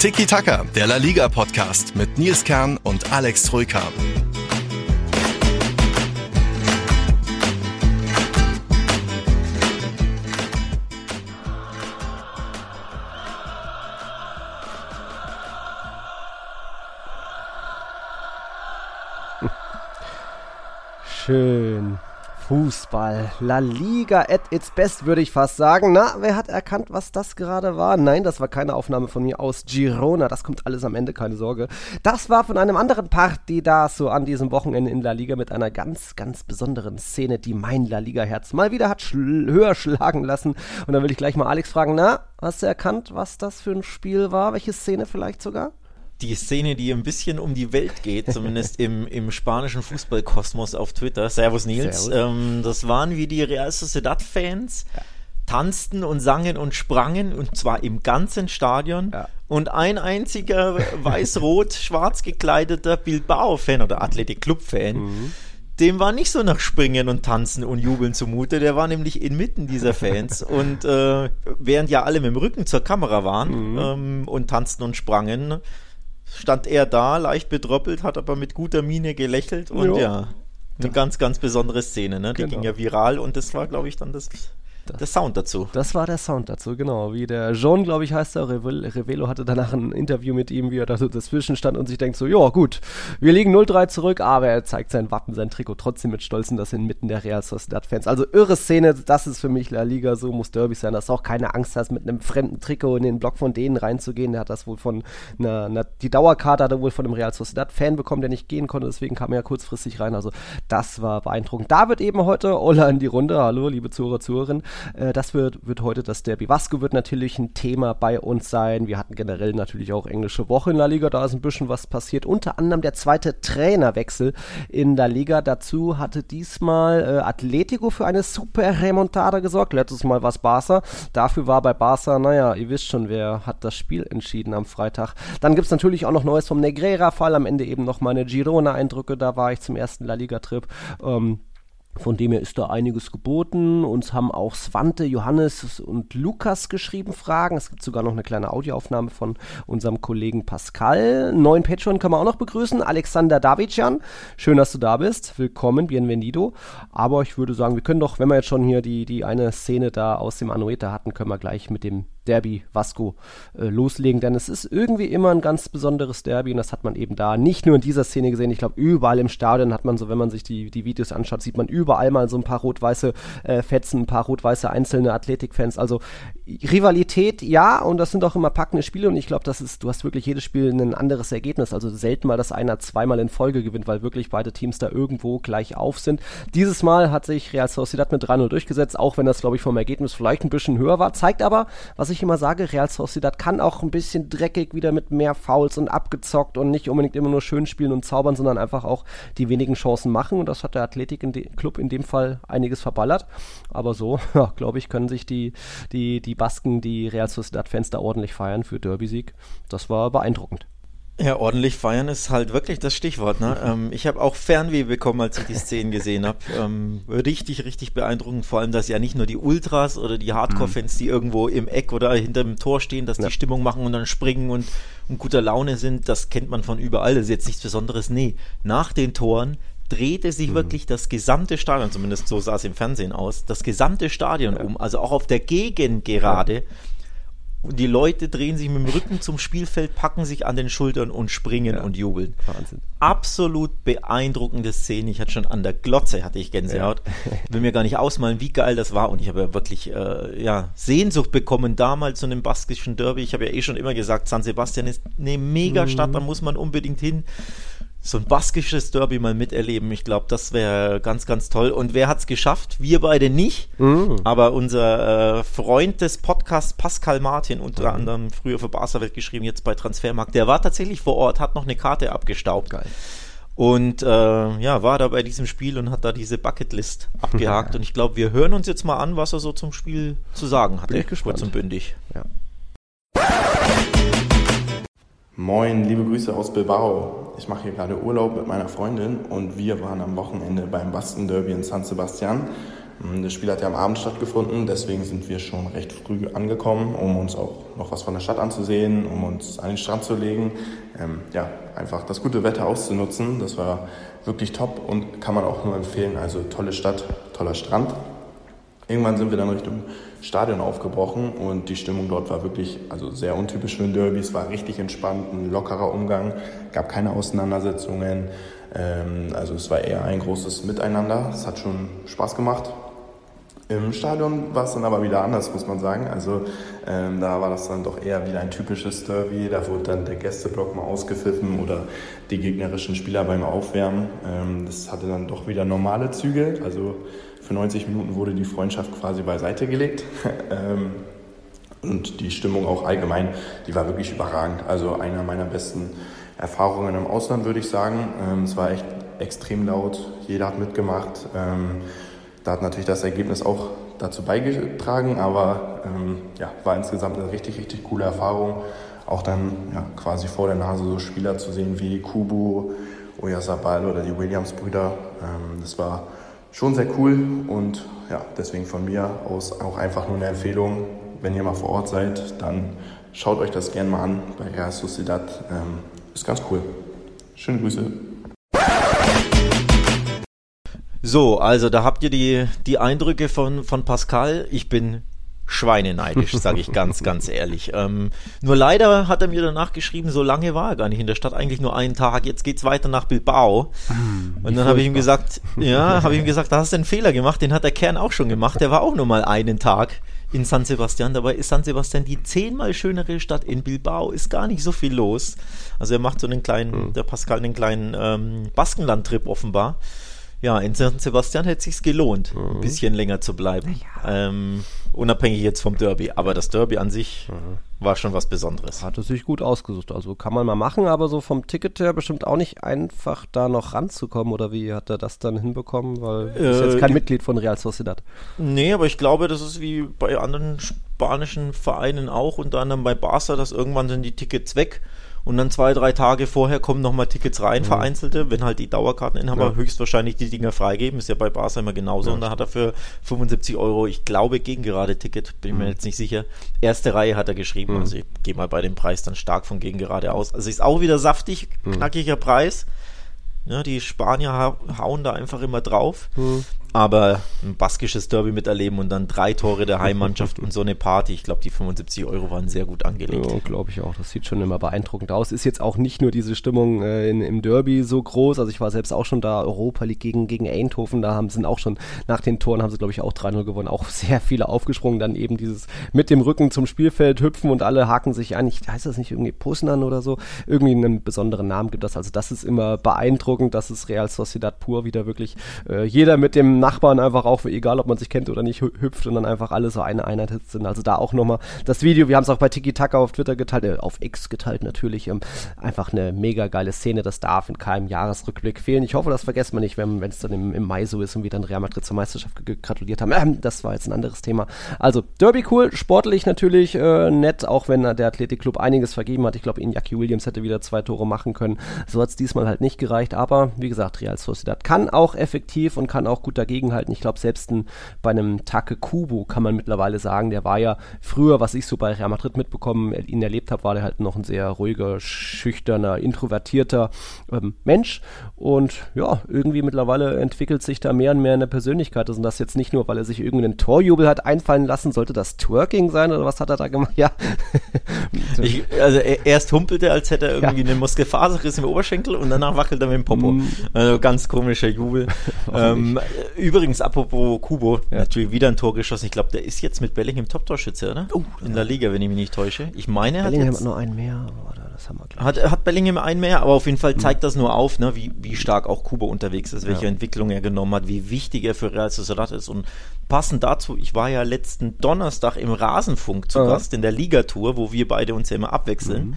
Tiki Taka, der La Liga Podcast mit Nils Kern und Alex Troika. Schön. Fußball. La Liga at its best, würde ich fast sagen. Na, wer hat erkannt, was das gerade war? Nein, das war keine Aufnahme von mir aus Girona. Das kommt alles am Ende, keine Sorge. Das war von einem anderen Party da so an diesem Wochenende in La Liga mit einer ganz, ganz besonderen Szene, die mein La Liga-Herz mal wieder hat schl höher schlagen lassen. Und dann will ich gleich mal Alex fragen, na, hast du erkannt, was das für ein Spiel war? Welche Szene vielleicht sogar? Die Szene, die ein bisschen um die Welt geht, zumindest im, im spanischen Fußballkosmos auf Twitter. Servus Nils. Servus. Ähm, das waren wie die Real Sociedad-Fans. Ja. Tanzten und sangen und sprangen und zwar im ganzen Stadion. Ja. Und ein einziger weiß-rot-schwarz gekleideter Bilbao-Fan oder Athletic Club-Fan, mhm. dem war nicht so nach Springen und Tanzen und Jubeln zumute. Der war nämlich inmitten dieser Fans. und äh, während ja alle mit dem Rücken zur Kamera waren mhm. ähm, und tanzten und sprangen, stand er da, leicht bedröppelt, hat aber mit guter Miene gelächelt und jo. ja, eine ja. ganz, ganz besondere Szene. Ne? Die genau. ging ja viral und das war, glaube ich, dann das das, der Sound dazu. Das war der Sound dazu, genau. Wie der Jean, glaube ich, heißt er, Revelo hatte danach ein Interview mit ihm, wie er da so dazwischen stand und sich denkt so, ja gut, wir liegen 0-3 zurück, aber er zeigt sein Wappen, sein Trikot trotzdem mit Stolzen, das inmitten der Real Sociedad-Fans. Also irre Szene, das ist für mich La Liga, so muss Derby sein, dass du auch keine Angst hast, mit einem fremden Trikot in den Block von denen reinzugehen. Der hat das wohl von einer, einer die Dauerkarte hat er wohl von einem Real Sociedad-Fan bekommen, der nicht gehen konnte, deswegen kam er ja kurzfristig rein. Also das war beeindruckend. Da wird eben heute Ola in die Runde, hallo liebe Zuhörer, Zuhörerinnen, äh, das wird wird heute das Derby. Vasco wird natürlich ein Thema bei uns sein. Wir hatten generell natürlich auch englische Woche in La Liga, da ist ein bisschen was passiert. Unter anderem der zweite Trainerwechsel in La Liga. Dazu hatte diesmal äh, Atletico für eine super Remontada gesorgt. Letztes Mal war es Barca. Dafür war bei Barca, naja, ihr wisst schon, wer hat das Spiel entschieden am Freitag. Dann gibt es natürlich auch noch Neues vom Negrera-Fall. Am Ende eben noch meine Girona-Eindrücke. Da war ich zum ersten La Liga-Trip. Ähm, von dem her ist da einiges geboten. Uns haben auch Svante, Johannes und Lukas geschrieben Fragen. Es gibt sogar noch eine kleine Audioaufnahme von unserem Kollegen Pascal. Neuen Patreon können wir auch noch begrüßen. Alexander Davidjan. Schön, dass du da bist. Willkommen, bienvenido. Aber ich würde sagen, wir können doch, wenn wir jetzt schon hier die, die eine Szene da aus dem Anueta hatten, können wir gleich mit dem Derby Vasco äh, loslegen, denn es ist irgendwie immer ein ganz besonderes Derby und das hat man eben da nicht nur in dieser Szene gesehen, ich glaube überall im Stadion hat man so, wenn man sich die, die Videos anschaut, sieht man überall mal so ein paar rot-weiße äh, Fetzen, ein paar rot-weiße einzelne Athletikfans, also Rivalität, ja, und das sind auch immer packende Spiele und ich glaube, das ist, du hast wirklich jedes Spiel ein anderes Ergebnis, also selten mal, dass einer zweimal in Folge gewinnt, weil wirklich beide Teams da irgendwo gleich auf sind. Dieses Mal hat sich Real Sociedad mit 3-0 durchgesetzt, auch wenn das, glaube ich, vom Ergebnis vielleicht ein bisschen höher war, zeigt aber, was ich immer sage, Real Sociedad kann auch ein bisschen dreckig wieder mit mehr Fouls und abgezockt und nicht unbedingt immer nur schön spielen und zaubern, sondern einfach auch die wenigen Chancen machen und das hat der Athletik in Club in dem Fall einiges verballert. Aber so, ja, glaube ich, können sich die, die, die Basken, die Real Sociedad-Fans da ordentlich feiern für Derby-Sieg. Das war beeindruckend. Ja, ordentlich feiern ist halt wirklich das Stichwort. Ne? ähm, ich habe auch Fernweh bekommen, als ich die Szenen gesehen habe. Ähm, richtig, richtig beeindruckend. Vor allem, dass ja nicht nur die Ultras oder die Hardcore-Fans, die irgendwo im Eck oder hinter dem Tor stehen, dass ja. die Stimmung machen und dann springen und, und guter Laune sind. Das kennt man von überall. Das ist jetzt nichts Besonderes. Nee, nach den Toren drehte sich mhm. wirklich das gesamte Stadion, zumindest so sah es im Fernsehen aus, das gesamte Stadion ja. um. Also auch auf der Gegengerade. Ja und die Leute drehen sich mit dem Rücken zum Spielfeld, packen sich an den Schultern und springen ja. und jubeln. Wahnsinn. Absolut beeindruckende Szene. Ich hatte schon an der Glotze hatte ich Gänsehaut. Ja. Will mir gar nicht ausmalen, wie geil das war. Und ich habe ja wirklich äh, ja, Sehnsucht bekommen damals zu einem baskischen Derby. Ich habe ja eh schon immer gesagt, San Sebastian ist eine Megastadt, mhm. da muss man unbedingt hin so ein baskisches Derby mal miterleben. Ich glaube, das wäre ganz, ganz toll. Und wer hat es geschafft? Wir beide nicht. Mhm. Aber unser äh, Freund des Podcasts, Pascal Martin, unter mhm. anderem früher für Barca Welt geschrieben, jetzt bei Transfermarkt, der war tatsächlich vor Ort, hat noch eine Karte abgestaubt. Geil. Und äh, ja, war da bei diesem Spiel und hat da diese Bucketlist abgehakt. und ich glaube, wir hören uns jetzt mal an, was er so zum Spiel zu sagen hat. Bin ich gespannt. Kurz und bündig. Ja. Moin, liebe Grüße aus Bilbao. Ich mache hier gerade Urlaub mit meiner Freundin und wir waren am Wochenende beim Basken Derby in San Sebastian. Ähm, das Spiel hat ja am Abend stattgefunden, deswegen sind wir schon recht früh angekommen, um uns auch noch was von der Stadt anzusehen, um uns an den Strand zu legen. Ähm, ja, einfach das gute Wetter auszunutzen. Das war wirklich top und kann man auch nur empfehlen. Also tolle Stadt, toller Strand. Irgendwann sind wir dann Richtung Stadion aufgebrochen und die Stimmung dort war wirklich also sehr untypisch für ein Derby. Es war richtig entspannt, ein lockerer Umgang, gab keine Auseinandersetzungen. Ähm, also es war eher ein großes Miteinander. Es hat schon Spaß gemacht. Im Stadion war es dann aber wieder anders, muss man sagen. Also ähm, da war das dann doch eher wieder ein typisches Derby. Da wurde dann der Gästeblock mal ausgepfiffen oder die gegnerischen Spieler beim Aufwärmen. Ähm, das hatte dann doch wieder normale Züge. Also für 90 Minuten wurde die Freundschaft quasi beiseite gelegt. ähm, und die Stimmung auch allgemein, die war wirklich überragend. Also einer meiner besten Erfahrungen im Ausland, würde ich sagen. Ähm, es war echt extrem laut. Jeder hat mitgemacht. Ähm, da hat natürlich das Ergebnis auch dazu beigetragen, aber ja, war insgesamt eine richtig, richtig coole Erfahrung. Auch dann ja, quasi vor der Nase so Spieler zu sehen wie Kubu, Oyasabal oder die Williams-Brüder. Das war schon sehr cool und ja, deswegen von mir aus auch einfach nur eine Empfehlung, wenn ihr mal vor Ort seid, dann schaut euch das gerne mal an bei Real Sociedad. Ähm, ist ganz cool. Schöne Grüße. So, also da habt ihr die, die Eindrücke von, von Pascal. Ich bin schweineneidisch, sage ich ganz, ganz ehrlich. Ähm, nur leider hat er mir danach geschrieben, so lange war er gar nicht in der Stadt, eigentlich nur einen Tag. Jetzt geht's weiter nach Bilbao. Hm, und dann habe ich ihm gesagt, ja, habe ich ihm gesagt, da hast du einen Fehler gemacht. Den hat der Kern auch schon gemacht. Der war auch nur mal einen Tag in San Sebastian. Dabei ist San Sebastian die zehnmal schönere Stadt. In Bilbao ist gar nicht so viel los. Also er macht so einen kleinen, mhm. der Pascal einen kleinen ähm, Baskenland-Trip offenbar ja, in San Sebastian hätte es sich gelohnt, mhm. ein bisschen länger zu bleiben. Ja. Ähm, unabhängig jetzt vom Derby. Aber das Derby an sich mhm. war schon was Besonderes. Hat es sich gut ausgesucht. Also kann man mal machen, aber so vom Ticket her bestimmt auch nicht einfach da noch ranzukommen. Oder wie hat er das dann hinbekommen? Weil er äh, ist jetzt kein Mitglied von Real Sociedad. Nee, aber ich glaube, das ist wie bei anderen spanischen Vereinen auch, unter anderem bei Barca, dass irgendwann sind die Tickets weg und dann zwei, drei Tage vorher kommen nochmal Tickets rein, mhm. vereinzelte, wenn halt die Dauerkarteninhaber ja. höchstwahrscheinlich die Dinger freigeben, ist ja bei Barca immer genauso. Ja. Und da hat er für 75 Euro, ich glaube, gegen gerade Ticket, bin mhm. mir jetzt nicht sicher. Erste Reihe hat er geschrieben, mhm. also ich gehe mal bei dem Preis dann stark von gegen gerade aus. Also ist auch wieder saftig, mhm. knackiger Preis. Ja, die Spanier hauen da einfach immer drauf. Mhm aber ein baskisches Derby miterleben und dann drei Tore der Heimmannschaft und so eine Party. Ich glaube, die 75 Euro waren sehr gut angelegt. Ja, glaube ich auch. Das sieht schon immer beeindruckend aus. Ist jetzt auch nicht nur diese Stimmung äh, in, im Derby so groß. Also ich war selbst auch schon da, Europa League gegen, gegen Eindhoven. Da haben sie auch schon nach den Toren haben sie, glaube ich, auch 3-0 gewonnen. Auch sehr viele aufgesprungen. Dann eben dieses mit dem Rücken zum Spielfeld hüpfen und alle haken sich an. Ich, heißt das nicht irgendwie Posnan oder so? Irgendwie einen besonderen Namen gibt das. Also das ist immer beeindruckend. Das ist Real Sociedad pur wieder wirklich äh, jeder mit dem Nachbarn einfach auch, egal ob man sich kennt oder nicht, hüpft und dann einfach alle so eine Einheit sind. Also da auch nochmal das Video, wir haben es auch bei Tiki Taka auf Twitter geteilt, äh, auf X geteilt natürlich, ähm, einfach eine mega geile Szene, das darf in keinem Jahresrückblick fehlen. Ich hoffe, das vergessen wir nicht, wenn es dann im, im, Mai so ist und wir dann Real Madrid zur Meisterschaft gratuliert haben. Ähm, das war jetzt ein anderes Thema. Also Derby cool, sportlich natürlich äh, nett, auch wenn der Athletikclub einiges vergeben hat. Ich glaube, Iñaki Williams hätte wieder zwei Tore machen können. So hat es diesmal halt nicht gereicht, aber wie gesagt, Real Sociedad kann auch effektiv und kann auch gut dagegen dagegenhalten. Ich glaube, selbst ein, bei einem Take Kubo kann man mittlerweile sagen, der war ja früher, was ich so bei Real Madrid mitbekommen, ihn erlebt habe, war der halt noch ein sehr ruhiger, schüchterner, introvertierter ähm, Mensch. Und ja, irgendwie mittlerweile entwickelt sich da mehr und mehr eine Persönlichkeit. Also das jetzt nicht nur, weil er sich irgendeinen Torjubel hat einfallen lassen, sollte das Twerking sein oder was hat er da gemacht? Ja. ich, also erst humpelte er, als hätte er irgendwie ja. einen Muskelfaserriss im Oberschenkel und danach wackelt er mit dem Popo. Mm. Also ganz komischer Jubel. ähm, Übrigens, apropos Kubo, ja. natürlich wieder ein Tor geschossen. Ich glaube, der ist jetzt mit Bellingham Top-Torschütze, oder? Oh, In der Liga, wenn ich mich nicht täusche. Ich meine, er Bellingham hat, jetzt, hat nur einen mehr, oder? Das haben wir, hat, hat Bellingham einen mehr, aber auf jeden Fall zeigt mhm. das nur auf, ne, wie, wie stark auch Kubo unterwegs ist, welche ja. Entwicklung er genommen hat, wie wichtig er für Real Sociedad ist. Und passend dazu, ich war ja letzten Donnerstag im Rasenfunk zu. Gast in der Ligatour, wo wir beide uns ja immer abwechseln. Mhm.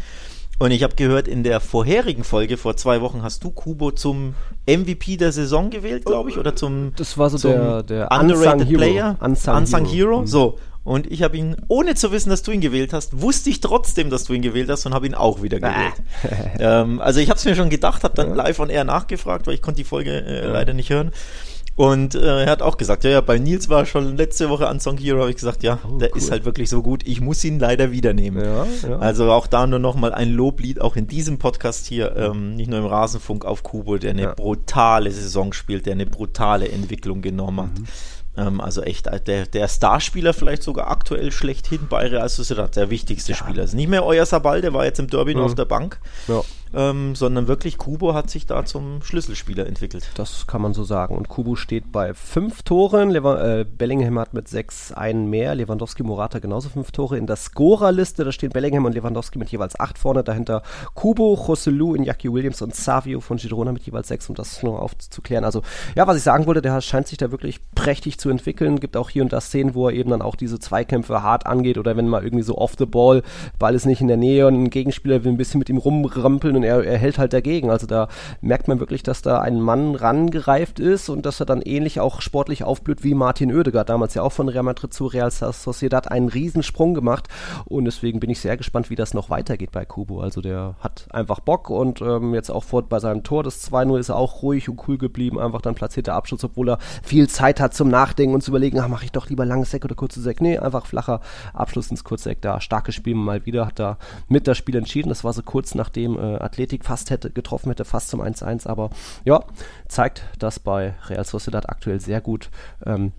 Und ich habe gehört, in der vorherigen Folge vor zwei Wochen hast du Kubo zum MVP der Saison gewählt, glaube ich, oder zum Das war so der, der underrated Unsung Player, Hero. Unsung, Unsung Hero. Hero. Mhm. So. Und ich habe ihn, ohne zu wissen, dass du ihn gewählt hast, wusste ich trotzdem, dass du ihn gewählt hast und habe ihn auch wieder gewählt. ähm, also ich habe es mir schon gedacht, habe dann live on air nachgefragt, weil ich konnte die Folge äh, leider nicht hören. Und äh, er hat auch gesagt, ja, ja, bei Nils war schon letzte Woche an Song Hero, habe ich gesagt, ja, Oh, der cool. ist halt wirklich so gut, ich muss ihn leider wieder nehmen. Ja, ja. Also auch da nur noch mal ein Loblied, auch in diesem Podcast hier, ähm, nicht nur im Rasenfunk auf Kubo, der eine Ja. brutale Saison spielt, der eine brutale Entwicklung genommen hat. Mhm. Ähm, also echt äh, der, der Starspieler vielleicht sogar aktuell schlechthin bei Real Sociedad, der wichtigste Spieler. Also nicht mehr euer Sabal, der war jetzt im Derby nur Mhm. auf der Bank, ja. Ähm, sondern wirklich Kubo hat sich da zum Schlüsselspieler entwickelt. Das kann man so sagen. Und Kubu steht bei fünf Toren. Lever äh, Bellingham hat mit sechs einen mehr. Lewandowski, Morata genauso fünf Tore. In der Scorerliste, da stehen Bellingham und Lewandowski mit jeweils acht vorne. Dahinter Kubo, Joselu, Iñaki Williams und Savio von Girona mit jeweils sechs, um das nur aufzuklären. Also, ja, was ich sagen wollte, der scheint sich da wirklich prächtig zu entwickeln. Gibt auch hier und da Szenen, wo er eben dann auch diese Zweikämpfe hart angeht oder wenn mal irgendwie so off the ball, Ball ist nicht in der Nähe und ein Gegenspieler will ein bisschen mit ihm rumrampeln und er, er hält halt dagegen. Also da merkt man wirklich, dass da ein Mann rangereift ist und dass er dann ähnlich auch sportlich aufblüht wie Martin Oedegaard, damals ja auch von Real Madrid zu Real Sociedad einen Riesensprung gemacht und deswegen bin ich sehr gespannt, wie das noch weitergeht bei Kubo. Also der hat einfach Bock und ähm, jetzt auch vor, bei seinem Tor des 2-0 ist er auch ruhig und cool geblieben, einfach dann platzierter Abschluss, obwohl er viel Zeit hat zum Nachdenken und zu überlegen, ach, mache ich doch lieber langes Eck oder kurzes Eck. Nee, einfach flacher Abschluss ins kurze Eck da. Starkes Spiel mal wieder, hat da mit das Spiel entschieden. Das war so kurz nachdem äh, Athletik fast hätte getroffen hätte, fast zum 1-1. Aber ja, zeigt, dass bei Real Sociedad aktuell sehr gut ähm,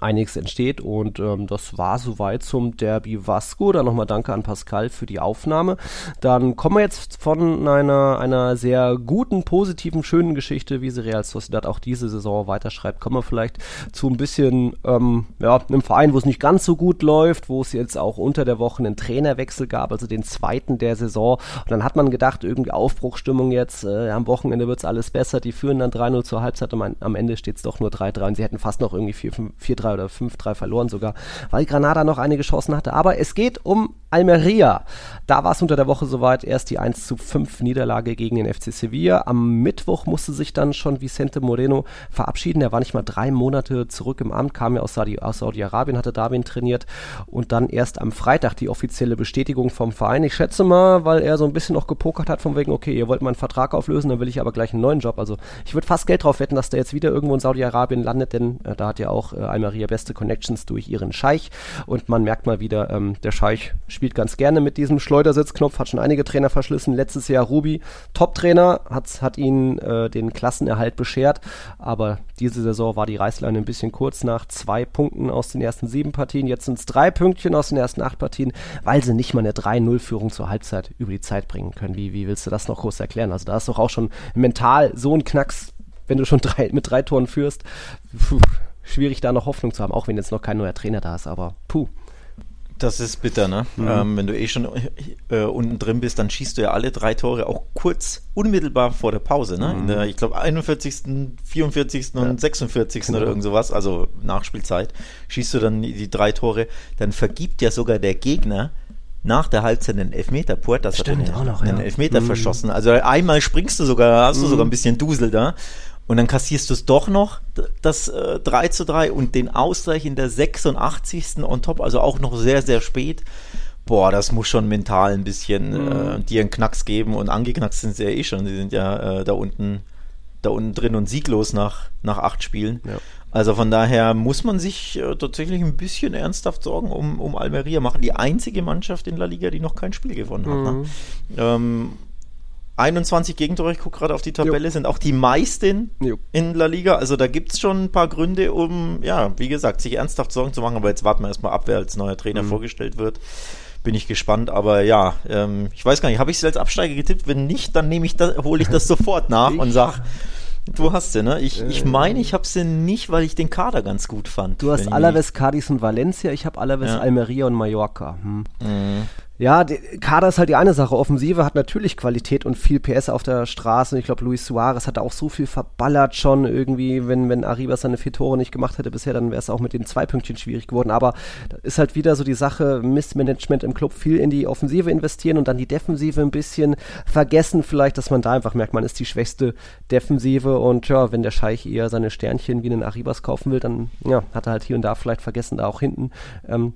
einiges entsteht und ähm, das war soweit zum Derby Vasco. Dann nochmal danke an Pascal für die Aufnahme. Dann kommen wir jetzt von einer, einer sehr guten, positiven, schönen Geschichte, wie sie Real Sociedad auch diese Saison weiterschreibt, kommen wir vielleicht zu ein bisschen, ähm, ja, einem Verein, wo es nicht ganz so gut läuft, wo es jetzt auch unter der Woche einen Trainerwechsel gab, also den zweiten der Saison. Und dann hat man gedacht, irgendwie Aufbruchstimmung jetzt, äh, am Wochenende wird's alles besser, die führen dann 3-0 zur Halbzeit und am, Ende steht's doch nur 3-3 und sie hätten fast noch irgendwie 4-3 oder 5-3 verloren sogar, weil Granada noch einige Chancen hatte. Aber es geht um Almeria. Da war es unter der Woche soweit, erst die 1 zu 5 Niederlage gegen den FC Sevilla. Am Mittwoch musste sich dann schon Vicente Moreno verabschieden. Er war nicht mal drei Monate zurück im Amt, kam ja aus, Saudi, aus Saudi-Arabien, hatte Darwin trainiert und dann erst am Freitag die offizielle Bestätigung vom Verein. Ich schätze mal, weil er so ein bisschen noch gepokert hat, von wegen, okay, ihr wollt meinen Vertrag auflösen, dann will ich aber gleich einen neuen Job. Also ich würde fast Geld drauf wetten, dass der jetzt wieder irgendwo in Saudi-Arabien landet, denn äh, da hat ja auch äh, Almeria beste Connections durch ihren Scheich und man merkt mal wieder, ähm, der Scheich spielt ganz gerne mit diesem Schleudersitzknopf, hat schon einige Trainer verschlissen. Letztes Jahr Ruby, Top-Trainer, hat, hat ihn äh, den Klassenerhalt beschert, aber diese Saison war die Reißleine ein bisschen kurz nach zwei Punkten aus den ersten sieben Partien. Jetzt sind es drei Pünktchen aus den ersten acht Partien, weil sie nicht mal eine 3-0-Führung zur Halbzeit über die Zeit bringen können. Wie, wie willst du das noch groß erklären? Also da ist doch auch schon mental so ein Knacks, wenn du schon drei, mit drei Toren führst. Puh, schwierig da noch Hoffnung zu haben, auch wenn jetzt noch kein neuer Trainer da ist, aber puh. Das ist bitter, ne? Mhm. Ähm, wenn du eh schon äh, unten drin bist, dann schießt du ja alle drei Tore auch kurz, unmittelbar vor der Pause, ne? In der, ich glaube, 41., 44. und 46. Genau. oder irgend sowas, also Nachspielzeit, schießt du dann die, drei Tore, dann vergibt ja sogar der Gegner nach der Halbzeit einen Elfmeter. Puertas hat Stimmt, einen, auch noch, einen ja. Elfmeter Mhm. verschossen. Also einmal springst du sogar, hast du sogar ein bisschen Dusel da. Und dann kassierst du es doch noch, das äh, 3 zu 3 und den Ausgleich in der 86. on top, also auch noch sehr, sehr spät. Boah, das muss schon mental ein bisschen äh, dir einen Knacks geben und angeknackst sind sie ja eh schon. Sie sind ja äh, da unten da unten drin und sieglos nach, nach acht Spielen. Ja. Also von daher muss man sich äh, tatsächlich ein bisschen ernsthaft Sorgen um, um Almeria machen. Die einzige Mannschaft in La Liga, die noch kein Spiel gewonnen hat. Ne? Ähm, 21 Gegentore, ich gucke gerade auf die Tabelle, sind auch die meisten Jo. in La Liga. Also da gibt es schon ein paar Gründe, um, ja, wie gesagt, sich ernsthaft Sorgen zu machen. Aber jetzt warten wir erstmal ab, wer als neuer Trainer vorgestellt wird. Bin ich gespannt, aber ja, ähm, ich weiß gar nicht, habe ich sie als Absteiger getippt? Wenn nicht, dann nehme ich das, hole ich das sofort nach und sag, du hast sie, ne? Ich, ich meine, ich habe sie nicht, weil ich den Kader ganz gut fand. Du hast ich Alaves, Cadiz und Valencia, ich habe Alaves, Ja. Almeria und Mallorca. Hm. Mhm. Ja, Kader ist halt die eine Sache. Offensive hat natürlich Qualität und viel PS auf der Straße. Ich glaube, Luis Suarez hat auch so viel verballert schon irgendwie. Wenn, wenn Arribas seine vier Tore nicht gemacht hätte bisher, dann wäre es auch mit den zwei Pünktchen schwierig geworden. Aber ist halt wieder so die Sache, Missmanagement im Club, viel in die Offensive investieren und dann die Defensive ein bisschen vergessen. Vielleicht, dass man da einfach merkt, man ist die schwächste Defensive und ja, wenn der Scheich eher seine Sternchen wie einen Arribas kaufen will, dann ja, hat er halt hier und da vielleicht vergessen, da auch hinten ähm,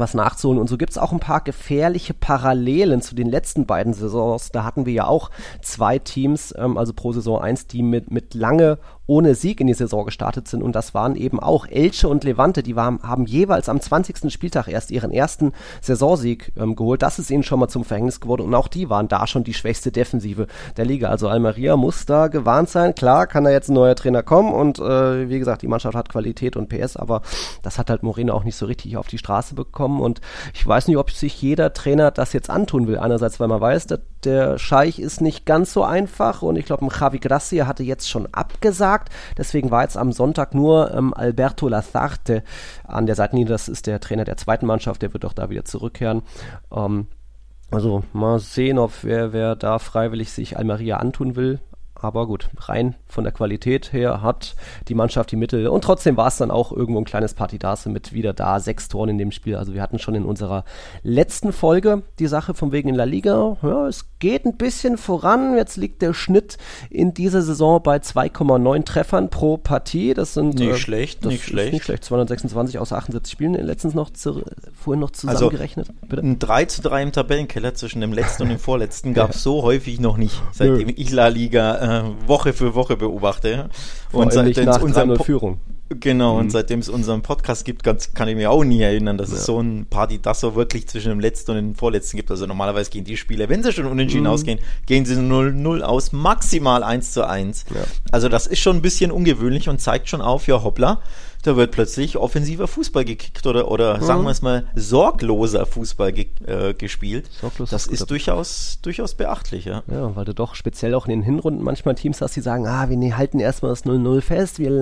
was nachzuholen. Und so gibt's auch ein paar gefährliche Parallelen zu den letzten beiden Saisons. Da hatten wir ja auch zwei Teams, ähm, also pro Saison eins, die mit, mit lange ohne Sieg in die Saison gestartet sind. Und das waren eben auch Elche und Levante. Die waren, haben jeweils am 20. Spieltag erst ihren ersten Saisonsieg ähm, geholt. Das ist ihnen schon mal zum Verhängnis geworden. Und auch die waren da schon die schwächste Defensive der Liga. Also Almeria muss da gewarnt sein. Klar kann da jetzt ein neuer Trainer kommen. Und äh, wie gesagt, die Mannschaft hat Qualität und PS. Aber das hat halt Moreno auch nicht so richtig auf die Straße bekommen. Und ich weiß nicht, ob sich jeder Trainer das jetzt antun will. Einerseits, weil man weiß, dass der Scheich ist nicht ganz so einfach. Und ich glaube, Javi Gracia hatte jetzt schon abgesagt gesagt. Deswegen war jetzt am Sonntag nur ähm, Alberto Lazarte an der Seitenlinie. Das ist der Trainer der zweiten Mannschaft. Der wird auch da wieder zurückkehren. Ähm, also mal sehen, ob wer, wer da freiwillig sich Almeria antun will. Aber gut, rein von der Qualität her hat die Mannschaft die Mittel. Und trotzdem war es dann auch irgendwo ein kleines Partidase mit wieder da sechs Toren in dem Spiel. Also wir hatten schon in unserer letzten Folge die Sache von wegen in La Liga. Ja, es geht ein bisschen voran. Jetzt liegt der Schnitt in dieser Saison bei 2,9 Treffern pro Partie. Das sind nicht äh, schlecht, nicht schlecht. Nicht schlecht. 226 aus 78 Spielen. Letztens noch zu, vorhin noch also zusammengerechnet. Also, ein 3 zu 3 im Tabellenkeller zwischen dem letzten und dem vorletzten gab es so häufig noch nicht, seitdem ich La Liga äh, Woche für Woche beobachte. Und seitdem es unsere Führung. Genau, mhm. und seitdem es unseren Podcast gibt, kann ich mir auch nie erinnern, dass ja. es so ein Party das so wirklich zwischen dem letzten und dem vorletzten gibt. Also normalerweise gehen die Spiele, wenn sie schon unentschieden mhm. ausgehen, gehen sie 0-0 aus, maximal 1 zu 1. Ja. Also das ist schon ein bisschen ungewöhnlich und zeigt schon auf, ja hoppla, da wird plötzlich offensiver Fußball gekickt oder, oder mhm. sagen wir es mal, sorgloser Fußball ge äh, gespielt. Sorglos das ist, ist durchaus, durchaus beachtlich, ja. Ja, weil du doch speziell auch in den Hinrunden manchmal Teams hast, die sagen, ah, wir ne, halten erstmal das 0-0 fest, wir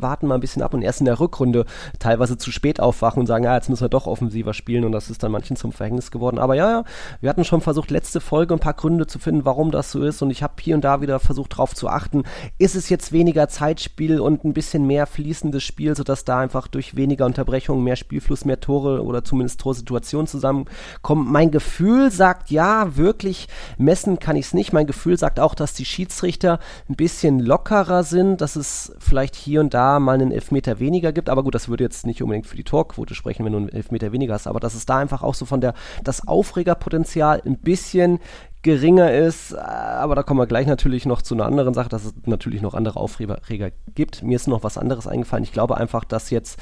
warten mal ein bisschen ab und erst in der Rückrunde teilweise zu spät aufwachen und sagen, ja, jetzt müssen wir doch offensiver spielen und das ist dann manchen zum Verhängnis geworden. Aber ja, ja, wir hatten schon versucht, letzte Folge ein paar Gründe zu finden, warum das so ist und ich habe hier und da wieder versucht, drauf zu achten. Ist es jetzt weniger Zeitspiel und ein bisschen mehr fließendes Spiel, so dass da einfach durch weniger Unterbrechungen mehr Spielfluss, mehr Tore oder zumindest Torsituationen zusammenkommen. Mein Gefühl sagt ja, wirklich messen kann ich es nicht. Mein Gefühl sagt auch, dass die Schiedsrichter ein bisschen lockerer sind, dass es vielleicht hier und da mal einen Elfmeter weniger gibt. Aber gut, das würde jetzt nicht unbedingt für die Torquote sprechen, wenn du einen Elfmeter weniger hast. Aber dass es da einfach auch so von der, das Aufregerpotenzial ein bisschen geringer ist. Aber da kommen wir gleich natürlich noch zu einer anderen Sache, dass es natürlich noch andere Aufreger gibt. Mir ist noch was anderes eingefallen. Ich glaube einfach, dass jetzt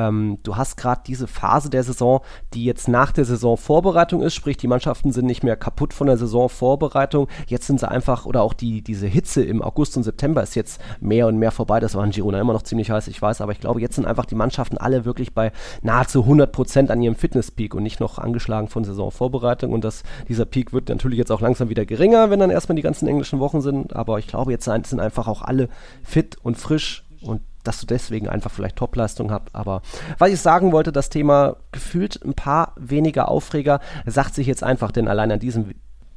ähm, du hast gerade diese Phase der Saison, die jetzt nach der Saisonvorbereitung ist, sprich die Mannschaften sind nicht mehr kaputt von der Saisonvorbereitung. Jetzt sind sie einfach, oder auch die, diese Hitze im August und September ist jetzt mehr und mehr vorbei. Das war in Girona immer noch ziemlich heiß, ich weiß, aber ich glaube, jetzt sind einfach die Mannschaften alle wirklich bei nahezu 100 Prozent an ihrem Fitnesspeak und nicht noch angeschlagen von Saisonvorbereitung. Und das, dieser Peak wird natürlich jetzt auch langsam wieder geringer, wenn dann erstmal die ganzen englischen Wochen sind. Aber ich glaube, jetzt sind einfach auch alle fit und frisch und dass du deswegen einfach vielleicht Topleistung habt. Aber was ich sagen wollte, das Thema gefühlt ein paar weniger Aufreger, sagt sich jetzt einfach, denn allein an diesem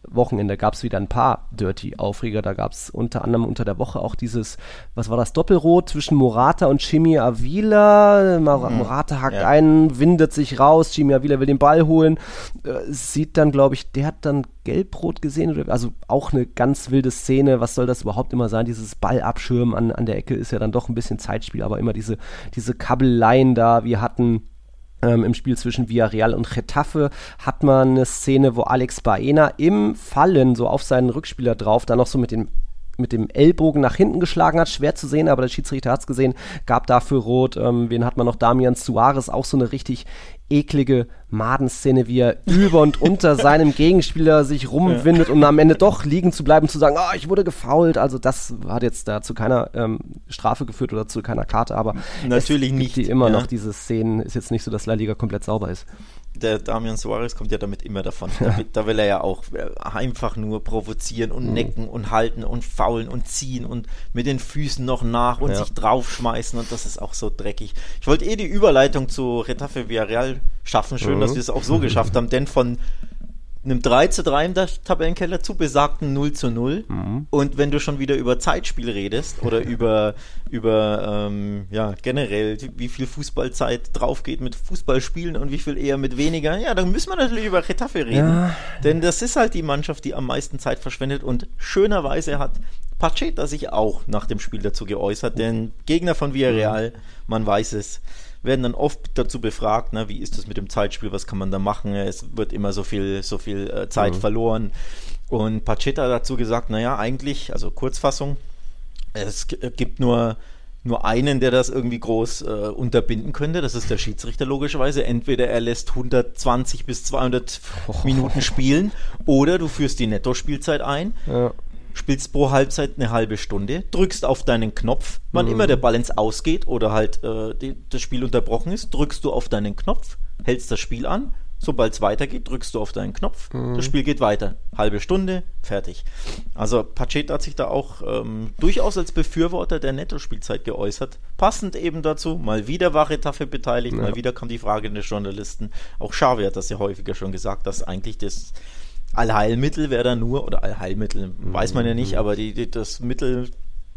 Wochenende gab es wieder ein paar Dirty-Aufreger. Da gab es unter anderem unter der Woche auch dieses, was war das, Doppelrot zwischen Morata und Chimi Avila. Mor mhm. Morata hakt ja. ein, windet sich raus, Chimi Avila will den Ball holen. Äh, sieht dann, glaube ich, der hat dann gelb-rot gesehen. Also auch eine ganz wilde Szene. Was soll das überhaupt immer sein? Dieses Ballabschirmen an, an der Ecke ist ja dann doch ein bisschen Zeitspiel, aber immer diese, diese Kabeleien da. Wir hatten ähm, Im Spiel zwischen Villarreal und Getafe hat man eine Szene, wo Alex Baena im Fallen so auf seinen Rückspieler drauf dann noch so mit dem mit dem Ellbogen nach hinten geschlagen hat. Schwer zu sehen, aber der Schiedsrichter hat es gesehen, gab dafür Rot. Ähm, wen hat man noch? Damian Suarez, auch so eine richtig eklige Madenszene, wie er über und unter seinem Gegenspieler sich rumwindet, um am Ende doch liegen zu bleiben, zu sagen, oh, ich wurde gefault. Also das hat jetzt da zu keiner ähm, Strafe geführt oder zu keiner Karte, aber natürlich es nicht. Die immer ja. noch diese Szenen. Ist jetzt nicht so, dass La Liga komplett sauber ist der Damian Suarez kommt ja damit immer davon. Da, da, will er ja auch äh, einfach nur provozieren und mhm. necken und halten und faulen und ziehen und mit den Füßen noch nach und ja. sich draufschmeißen und das ist auch so dreckig. Ich wollte eh die Überleitung zu Retafe Villarreal schaffen. Schön, mhm. dass wir es auch so geschafft haben, denn von einem 3 zu 3 im Tabellenkeller zu besagten 0 zu 0. Mhm. Und wenn du schon wieder über Zeitspiel redest oder über, über ähm, ja, generell, wie viel Fußballzeit drauf geht mit Fußballspielen und wie viel eher mit weniger, ja, dann müssen wir natürlich über Retafe reden. Ja. Denn das ist halt die Mannschaft, die am meisten Zeit verschwendet und schönerweise hat Pacheta sich auch nach dem Spiel dazu geäußert, denn Gegner von Villarreal, man weiß es, werden dann oft dazu befragt, na, wie ist das mit dem Zeitspiel, was kann man da machen? Es wird immer so viel, so viel äh, Zeit mhm. verloren. Und Pacheta hat dazu gesagt, naja, eigentlich, also Kurzfassung, es gibt nur nur einen, der das irgendwie groß äh, unterbinden könnte. Das ist der Schiedsrichter logischerweise. Entweder er lässt 120 bis 200 oh. Minuten spielen oder du führst die Netto-Spielzeit ein. Ja. Spielst pro Halbzeit eine halbe Stunde, drückst auf deinen Knopf, wann mhm. immer der Ball ins Ausgeht oder halt äh, die, das Spiel unterbrochen ist, drückst du auf deinen Knopf, hältst das Spiel an Sobald es weitergeht, drückst du auf deinen Knopf, mhm. das Spiel geht weiter. Halbe Stunde, fertig. Also Pacheta hat sich da auch ähm, durchaus als Befürworter der Netto-Spielzeit geäußert. Passend eben dazu, mal wieder war Retafe beteiligt, ja. mal wieder kam die Frage des Journalisten. Auch Xavi hat das ja häufiger schon gesagt, dass eigentlich das Allheilmittel wäre da nur, oder Allheilmittel, mhm. weiß man ja nicht, aber die, die, das Mittel,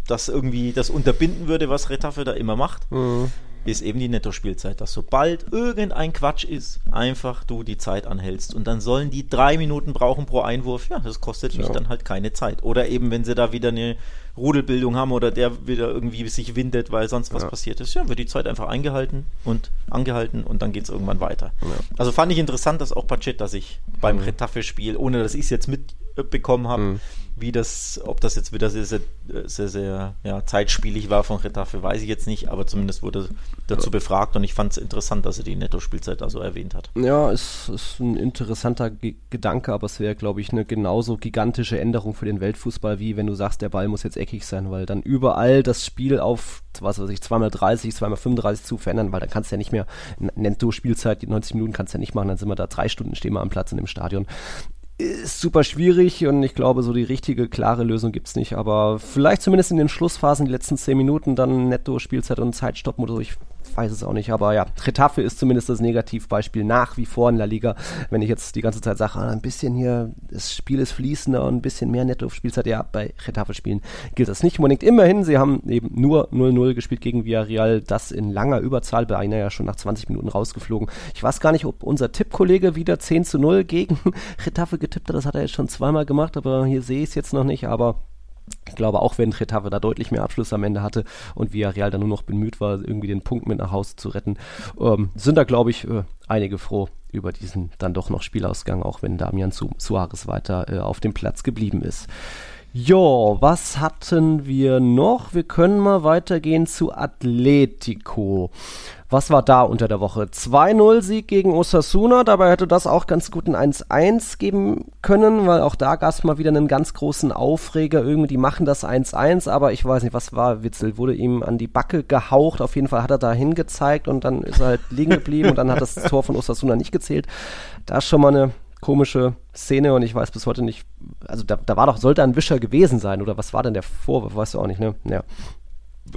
das irgendwie das unterbinden würde, was Retafe da immer macht. Mhm ist eben die Nettospielzeit, dass sobald irgendein Quatsch ist, einfach du die Zeit anhältst und dann sollen die drei Minuten brauchen pro Einwurf. Ja, das kostet ja. mich dann halt keine Zeit. Oder eben, wenn sie da wieder eine Rudelbildung haben oder der wieder irgendwie sich windet, weil sonst was ja. passiert ist, ja, wird die Zeit einfach eingehalten und angehalten und dann geht es irgendwann weiter. Ja. Also fand ich interessant, dass auch Pachetta sich beim mhm. Retafe-Spiel, ohne dass ich es jetzt mitbekommen habe, mhm wie das, ob das jetzt wieder sehr, sehr, sehr, sehr ja, zeitspielig war von Retafe, weiß ich jetzt nicht, aber zumindest wurde dazu befragt und ich fand es interessant, dass er die Netto-Spielzeit da so erwähnt hat. Ja, es ist ein interessanter G Gedanke, aber es wäre, glaube ich, eine genauso gigantische Änderung für den Weltfußball, wie wenn du sagst, der Ball muss jetzt eckig sein, weil dann überall das Spiel auf, was weiß ich, 2x30, 2x35 zu verändern, weil dann kannst du ja nicht mehr, Netto-Spielzeit, die 90 Minuten kannst du ja nicht machen, dann sind wir da drei Stunden stehen wir am Platz in dem Stadion ist super schwierig und ich glaube, so die richtige, klare Lösung gibt's nicht. Aber vielleicht zumindest in den Schlussphasen, die letzten zehn Minuten, dann netto Spielzeit und Zeitstoppmodus. Ich weiß es auch nicht. Aber ja, Retafe ist zumindest das Negativbeispiel nach wie vor in der Liga. Wenn ich jetzt die ganze Zeit sage, ah, ein bisschen hier, das Spiel ist fließender und ein bisschen mehr Netto-Spielzeit, ja, bei Retafe-Spielen gilt das nicht unbedingt. Immerhin, sie haben eben nur 0-0 gespielt gegen Villarreal, das in langer Überzahl, bei einer ja schon nach 20 Minuten rausgeflogen. Ich weiß gar nicht, ob unser Tippkollege wieder 10 zu 0 gegen Retafe getippt hat, das hat er jetzt schon zweimal gemacht, aber hier sehe ich es jetzt noch nicht, aber ich glaube, auch wenn Retave da deutlich mehr Abschluss am Ende hatte und Villarreal dann nur noch bemüht war, irgendwie den Punkt mit nach Hause zu retten, ähm, sind da, glaube ich, äh, einige froh über diesen dann doch noch Spielausgang, auch wenn Damian Su Suarez weiter äh, auf dem Platz geblieben ist. Jo, was hatten wir noch? Wir können mal weitergehen zu Atletico. Was war da unter der Woche? 2-0-Sieg gegen Osasuna. Dabei hätte das auch ganz gut ein 1-1 geben können, weil auch da gab es mal wieder einen ganz großen Aufreger. Irgendwie, die machen das 1-1, aber ich weiß nicht, was war Witzel? Wurde ihm an die Backe gehaucht. Auf jeden Fall hat er da hingezeigt und dann ist er halt liegen geblieben und dann hat das Tor von Osasuna nicht gezählt. Da ist schon mal eine komische Szene und ich weiß bis heute nicht, also da, da war doch, sollte ein Wischer gewesen sein oder was war denn der Vorwurf, weißt du auch nicht, ne? Ja.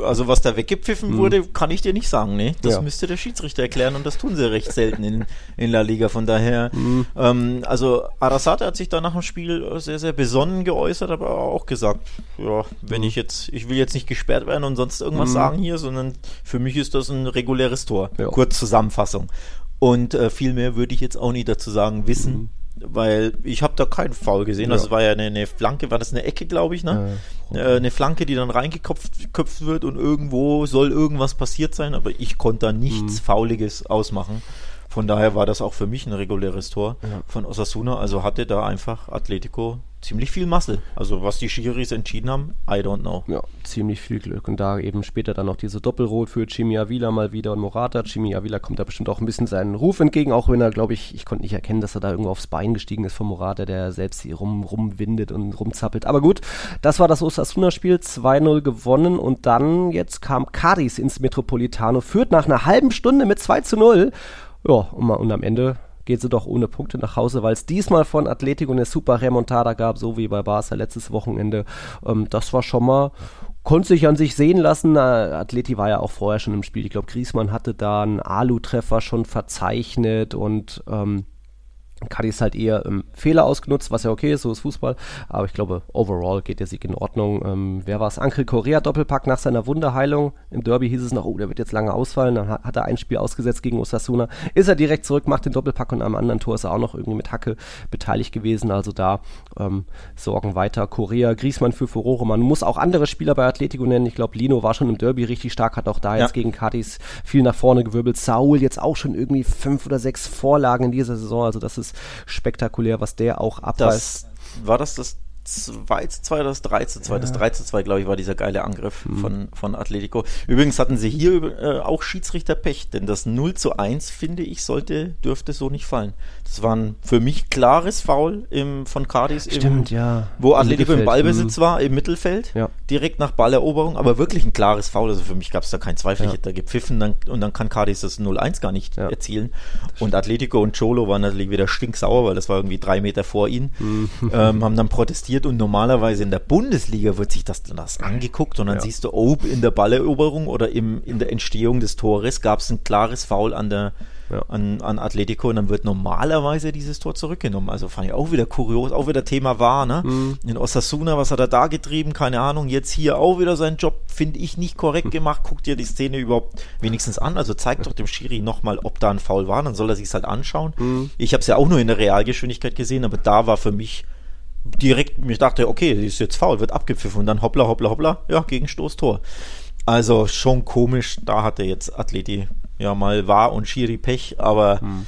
Also was da weggepfiffen mhm. wurde, kann ich dir nicht sagen, ne? Das ja. müsste der Schiedsrichter erklären und das tun sie recht selten in, in La Liga. Von daher, mhm. ähm, also Arasate hat sich da nach dem Spiel sehr, sehr besonnen geäußert, aber auch gesagt, ja, wenn mhm. ich jetzt, ich will jetzt nicht gesperrt werden und sonst irgendwas mhm. sagen hier, sondern für mich ist das ein reguläres Tor. Ja. Kurz Zusammenfassung. Und äh, viel mehr würde ich jetzt auch nicht dazu sagen wissen. Weil ich habe da keinen Foul gesehen. Ja. Also war ja eine, eine, Flanke, war das eine Ecke, glaube ich, ne? Ja, äh, eine Flanke, die dann reingeköpft wird und irgendwo soll irgendwas passiert sein, aber ich konnte da nichts mhm. Fauliges ausmachen. Von daher war das auch für mich ein reguläres Tor ja. von Osasuna. Also hatte da einfach Atletico ziemlich viel Muscle. Also was die Schiris entschieden haben, I don't know. Ja, ziemlich viel Glück. Und da eben später dann noch diese Doppelrot für Chimiavila mal wieder und Morata. Chimiavila kommt da bestimmt auch ein bisschen seinen Ruf entgegen, auch wenn er, glaube ich, ich konnte nicht erkennen, dass er da irgendwo aufs Bein gestiegen ist von Morata, der selbst hier rum, rumwindet und rumzappelt. Aber gut, das war das Osasuna-Spiel, 2-0 gewonnen und dann jetzt kam Cadiz ins Metropolitano, führt nach einer halben Stunde mit 2 0. Ja, und, und am Ende geht sie doch ohne Punkte nach Hause, weil es diesmal von Atletico eine super Remontada gab, so wie bei Barca letztes Wochenende. Ähm, das war schon mal konnte sich an sich sehen lassen. Äh, Atleti war ja auch vorher schon im Spiel. Ich glaube, Griesmann hatte da einen Alu-Treffer schon verzeichnet und ähm, Cadiz halt eher ähm, Fehler ausgenutzt, was ja okay ist, so ist Fußball. Aber ich glaube, overall geht der Sieg in Ordnung. Ähm, wer war es? Ankel Correa Doppelpack nach seiner Wunderheilung. Im Derby hieß es noch, oh, der wird jetzt lange ausfallen. Dann hat, hat er ein Spiel ausgesetzt gegen Osasuna. Ist er direkt zurück, macht den Doppelpack und am anderen Tor ist er auch noch irgendwie mit Hacke beteiligt gewesen. Also da ähm, sorgen weiter Correa, Griesmann für Furore. Man muss auch andere Spieler bei Atletico nennen. Ich glaube, Lino war schon im Derby richtig stark, hat auch da ja. jetzt gegen Cadiz viel nach vorne gewirbelt. Saul jetzt auch schon irgendwie fünf oder sechs Vorlagen in dieser Saison. Also das ist spektakulär, was der auch abreißt. war das das 2 zu 2 oder das 3 zu 2? Ja. Das 3 zu 2, glaube ich, war dieser geile Angriff mhm. von, von Atletico. Übrigens hatten sie hier äh, auch Schiedsrichterpech, denn das 0 zu 1, finde ich, sollte, dürfte so nicht fallen. Das war ein für mich klares Foul im, von Cardis. Stimmt, im, ja. Wo Atletico im Ballbesitz mhm. war, im Mittelfeld, ja. direkt nach Balleroberung, aber wirklich ein klares Foul. Also für mich gab es da keinen Zweifel. Ja. Ich hätte da gepfiffen dann, und dann kann Cardis das 0-1 gar nicht erzielen. Und Atletico und Cholo waren natürlich wieder stinksauer, weil das war irgendwie drei Meter vor ihnen, mhm. ähm, haben dann protestiert und normalerweise in der Bundesliga wird sich das, das angeguckt und dann siehst du, oh, in der Balleroberung oder im, in der Entstehung des Tores gab es ein klares Foul an der ja. an, an Atletico und dann wird normalerweise dieses Tor zurückgenommen. Also fand ich auch wieder kurios, auch wieder Thema war, ne? Mhm. In Osasuna, was hat er da getrieben? Keine Ahnung. Jetzt hier auch wieder seinen Job, finde ich nicht korrekt mhm. gemacht. Guckt dir die Szene überhaupt wenigstens an. Also zeigt doch dem Schiri nochmal, ob da ein Foul war, dann soll er sich halt anschauen. Mhm. Ich habe es ja auch nur in der Realgeschwindigkeit gesehen, aber da war für mich direkt, ich dachte, okay, die ist jetzt faul, wird abgepfiffen und dann hoppla, hoppla, hoppla, ja, Gegenstoß, Tor. Also schon komisch, da hatte jetzt Atleti ja mal war und Schiri Pech, aber hm.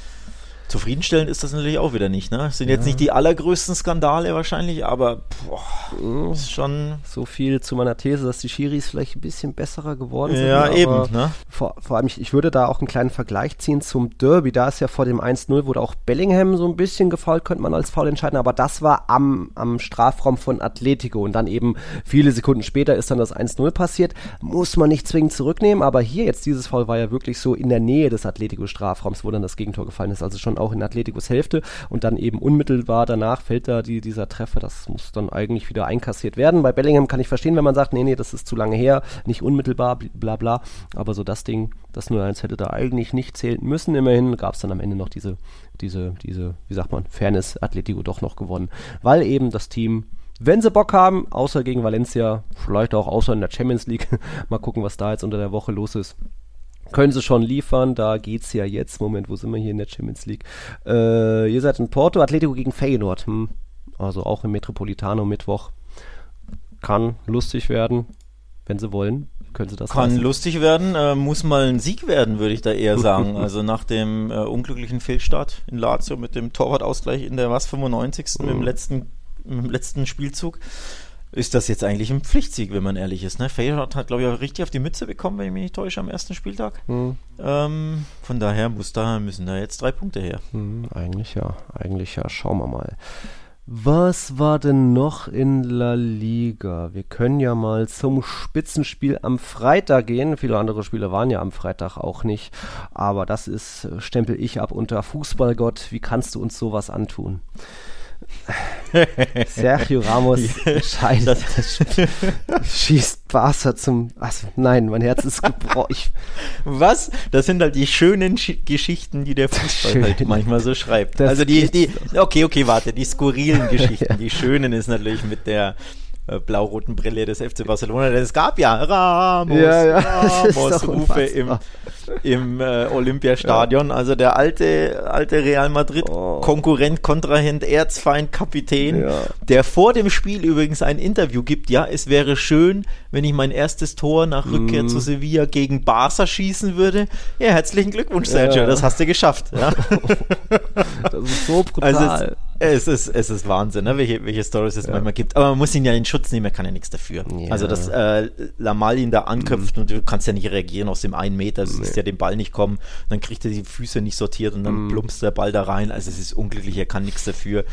Zufriedenstellend ist das natürlich auch wieder nicht. Ne? Das sind ja. jetzt nicht die allergrößten Skandale wahrscheinlich, aber boah, ist schon. So viel zu meiner These, dass die Schiris vielleicht ein bisschen besserer geworden sind. Ja, eben. Ne? Vor, vor allem, ich, ich, würde da auch einen kleinen Vergleich ziehen zum Derby. Da ist ja vor dem 1-0, wurde auch Bellingham so ein bisschen gefault, könnte man als Foul entscheiden, aber das war am, am Strafraum von Atletico und dann eben viele Sekunden später ist dann das 1-0 passiert. Muss man nicht zwingend zurücknehmen, aber hier jetzt dieses Foul war ja wirklich so in der Nähe des Atletico-Strafraums, wo dann das Gegentor gefallen ist. Also schon auch in Atleticos Hälfte und dann eben unmittelbar danach fällt da die, dieser Treffer. Das muss dann eigentlich wieder einkassiert werden. Bei Bellingham kann ich verstehen, wenn man sagt, nee, nee, das ist zu lange her, nicht unmittelbar, bla bla. Aber so das Ding, das 0-1 hätte da eigentlich nicht zählen müssen. Immerhin gab es dann am Ende noch diese, diese, diese, wie sagt man, Fairness Atletico doch noch gewonnen, weil eben das Team wenn sie Bock haben, außer gegen Valencia, vielleicht auch außer in der Champions League, mal gucken, was da jetzt unter der Woche los ist können sie schon liefern. Da geht's ja jetzt. Moment, wo sind wir hier in der Champions League? Äh, ihr seid in Porto, Atletico gegen Feyenoord. Hm. Also auch im Metropolitano Mittwoch. Kann lustig werden, wenn sie wollen. Können sie das Kann lassen. lustig werden, äh, muss mal ein Sieg werden, würde ich da eher sagen. also nach dem äh, unglücklichen Fehlstart in Lazio mit dem Torwartausgleich in der was 95. Mhm. mit dem letzten, mit dem letzten Spielzug ist das jetzt eigentlich ein Pflichtsieg, wenn man ehrlich ist. Ne? Feyenoord hat, glaube ich, auch richtig auf die Mütze bekommen, wenn ich mich nicht täusche, am ersten Spieltag. Mhm. Ähm, von daher muss da, müssen da jetzt drei Punkte her. Mhm, eigentlich ja, eigentlich ja. Schauen wir mal. Was war denn noch in La Liga? Wir können ja mal zum Spitzenspiel am Freitag gehen. Viele andere Spiele waren ja am Freitag auch nicht. Aber das ist, stempel ich ab unter Fußballgott. Wie kannst du uns sowas antun? Sergio Ramos scheidet, schießt Barca zum. Also, nein, mein Herz ist gebrochen. Was? Das sind halt die schönen Sch Geschichten, die der Fußball Schön. halt manchmal so schreibt. Das also die, die, okay, okay, warte, die skurrilen Geschichten. ja. Die schönen ist natürlich mit der blau-roten Brille des FC Barcelona. Denn es gab ja Ramos, ja, ja. Ramos Rufe im, im äh, Olympiastadion. Ja. Also der alte, alte Real Madrid oh. Konkurrent, Kontrahent, Erzfeind, Kapitän, der vor dem Spiel übrigens ein Interview gibt. Ja, es wäre schön, wenn ich mein erstes Tor nach Rückkehr mm. zu Sevilla gegen Barca schießen würde. Ja, herzlichen Glückwunsch, Sergio, das hast du geschafft. das ist so brutal. Also es ist, es ist Wahnsinn, ne? welche, welche Stories es ja. manchmal gibt. Aber man muss ihn ja in Schutz nehmen, er kann ja nichts dafür. Ja. Also, dass äh, Lamal ihn da anköpft mhm. und du kannst ja nicht reagieren aus dem einen Meter, du nee. siehst ja den Ball nicht kommen, dann kriegt er die Füße nicht sortiert und dann mhm. plumpst der Ball da rein. Also, es ist unglücklich, er kann nichts dafür.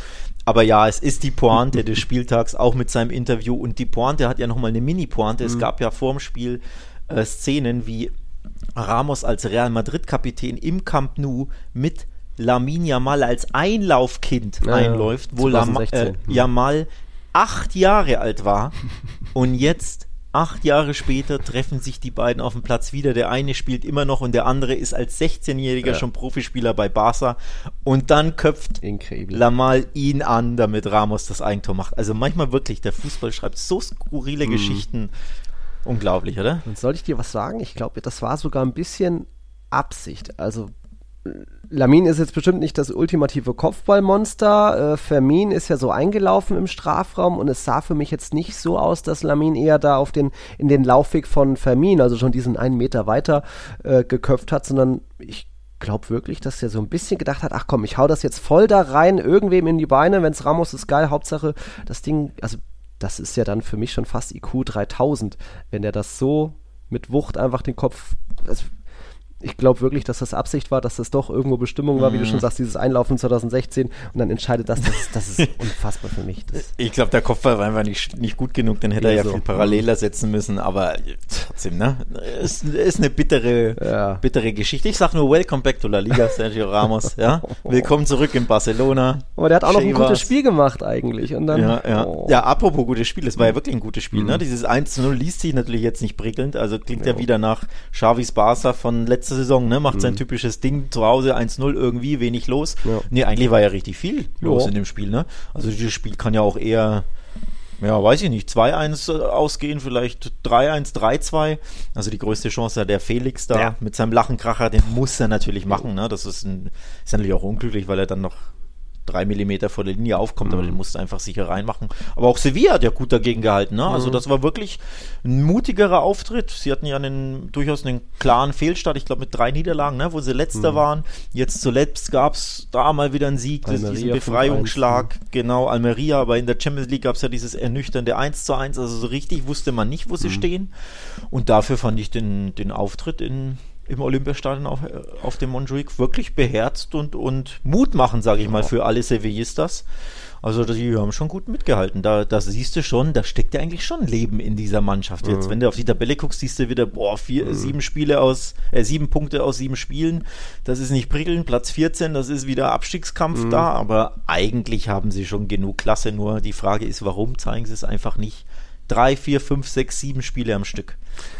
Aber ja, es ist die Pointe des Spieltags, auch mit seinem Interview. Und die Pointe hat ja nochmal eine Mini-Pointe. Mhm. Es gab ja vor dem Spiel äh, Szenen, wie Ramos als Real Madrid-Kapitän im Camp Nou mit Lamin Yamal als Einlaufkind ja, einläuft, wo Lam äh, Yamal acht Jahre alt war und jetzt acht Jahre später treffen sich die beiden auf dem Platz wieder. Der eine spielt immer noch und der andere ist als 16-Jähriger ja. schon Profispieler bei Barca. Und dann köpft Incredible. Lamal ihn an, damit Ramos das Eigentor macht. Also manchmal wirklich, der Fußball schreibt so skurrile mm. Geschichten. Unglaublich, oder? Und soll ich dir was sagen? Ich glaube, das war sogar ein bisschen Absicht. Also Lamin ist jetzt bestimmt nicht das ultimative Kopfballmonster. Äh, Fermin ist ja so eingelaufen im Strafraum und es sah für mich jetzt nicht so aus, dass Lamin eher da auf den, in den Laufweg von Fermin, also schon diesen einen Meter weiter äh, geköpft hat, sondern ich glaube wirklich, dass er so ein bisschen gedacht hat, ach komm, ich hau das jetzt voll da rein, irgendwem in die Beine, wenn es Ramos ist, geil, Hauptsache das Ding, also das ist ja dann für mich schon fast IQ 3000, wenn der das so mit Wucht einfach den Kopf, also ich glaube wirklich, dass das Absicht war, dass das doch irgendwo Bestimmung war, wie du schon mhm. sagst, dieses Einlaufen 2016 und dann entscheidet das, das, das ist unfassbar für mich. Das ich glaube, der Kopfball war einfach nicht, nicht gut genug, dann hätte er ja so. viel paralleler setzen müssen, aber trotzdem, ne? Es ist eine bittere, ja. bittere Geschichte. Ich sag nur Welcome back to La Liga, Sergio Ramos, ja? Willkommen zurück in Barcelona. Aber der hat auch noch ein gutes Spiel gemacht eigentlich und dann, ja, ja. Oh. ja, apropos gutes Spiel, es war ja wirklich ein gutes Spiel, ne? mhm. ne? Dieses 1-0 liest sich natürlich jetzt nicht prickelnd, also klingt ja, ja wieder nach Xavis Barca von letzter Saison, ne? Macht mhm. sein typisches Ding zu Hause 1-0 irgendwie, wenig los. Ja. Nee, eigentlich war ja richtig viel los ja. in dem Spiel, ne? Also dieses Spiel kann ja auch eher ja, weiß ich nicht, 2-1 äh, ausgehen, vielleicht 3-1, 3-2. Also die größte Chance hat der Felix da ja. mit seinem Lachenkracher, den muss er natürlich machen. Ne? Das ist, ein, ist natürlich auch unglücklich, weil er dann noch drei Millimeter vor der Linie aufkommt, mhm. aber den musst du einfach sicher reinmachen. Aber auch Sevilla hat ja gut dagegen gehalten. Ne? Also mhm. das war wirklich ein mutigerer Auftritt. Sie hatten ja einen, durchaus einen klaren Fehlstart, ich glaube mit drei Niederlagen, ne? wo sie letzter mhm. waren. Jetzt zuletzt gab es da mal wieder einen Sieg, Almeria diesen Befreiungsschlag. Genau, Almeria, aber in der Champions League gab es ja dieses ernüchternde 1 zu 1. Also so richtig wusste man nicht, wo sie mhm. stehen. Und dafür fand ich den, den Auftritt in im Olympiastadion auf, äh, auf dem Montjuic wirklich beherzt und, und Mut machen, sage ich mal, für alle Sevillistas. Also die haben schon gut mitgehalten. Da, da siehst du schon, da steckt ja eigentlich schon Leben in dieser Mannschaft. Jetzt, mhm. wenn du auf die Tabelle guckst, siehst du wieder, boah, vier, mhm. sieben Spiele aus, äh, sieben Punkte aus sieben Spielen. Das ist nicht prickeln. Platz 14, das ist wieder Abstiegskampf mhm. da. Aber eigentlich haben sie schon genug Klasse. Nur die Frage ist, warum zeigen sie es einfach nicht? Drei, vier, fünf, sechs, sieben Spiele am Stück.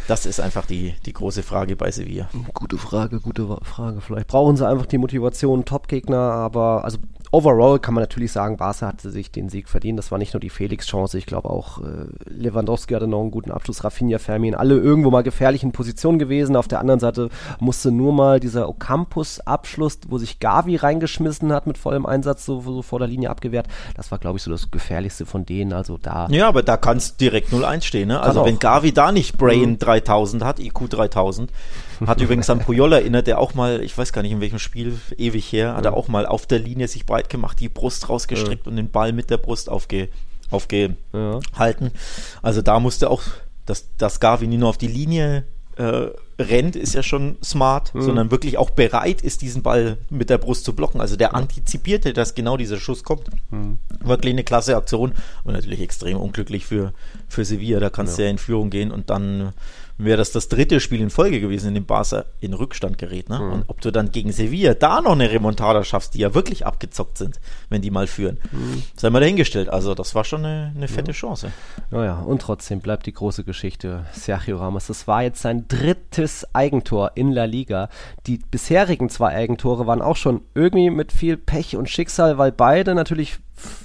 Das ist einfach die, die große Frage bei Sevilla. Gute Frage, gute Frage. Vielleicht brauchen sie einfach die Motivation, Top-Gegner, aber also overall kann man natürlich sagen, Barca hatte sich den Sieg verdient. Das war nicht nur die Felix-Chance, ich glaube auch äh, Lewandowski hatte noch einen guten Abschluss, Rafinha, Fermin, alle irgendwo mal gefährlichen Positionen gewesen. Auf der anderen Seite musste nur mal dieser Ocampus-Abschluss, wo sich Gavi reingeschmissen hat mit vollem Einsatz, so, so vor der Linie abgewehrt. Das war, glaube ich, so das gefährlichste von denen. Also da. Ja, aber da kann es direkt 0-1 stehen. Ne? Also wenn Gavi da nicht Brain mhm. 3000 hat, IQ 3000, hat übrigens an Puyol erinnert, der auch mal, ich weiß gar nicht in welchem Spiel, ewig her, hat er auch mal auf der Linie sich breit gemacht, die Brust rausgestreckt ja. und den Ball mit der Brust aufge, aufgehalten. Ja. Also da musste auch, dass, dass Gavi nie nur auf die Linie äh, rennt, ist ja schon smart, mhm. sondern wirklich auch bereit ist, diesen Ball mit der Brust zu blocken. Also der antizipierte, dass genau dieser Schuss kommt. Mhm. Wirklich eine klasse Aktion und natürlich extrem unglücklich für, für Sevilla. Da kannst du ja in Führung gehen und dann wäre das das dritte Spiel in Folge gewesen, in dem Barca in Rückstand gerät. Ne? Mhm. Und ob du dann gegen Sevilla da noch eine Remontada schaffst, die ja wirklich abgezockt sind, wenn die mal führen, mhm. sei mal dahingestellt. Also das war schon eine, eine fette ja. Chance. Naja, und trotzdem bleibt die große Geschichte Sergio Ramos. Das war jetzt sein drittes Eigentor in La Liga. Die bisherigen zwei Eigentore waren auch schon irgendwie mit viel Pech und Schicksal, weil beide natürlich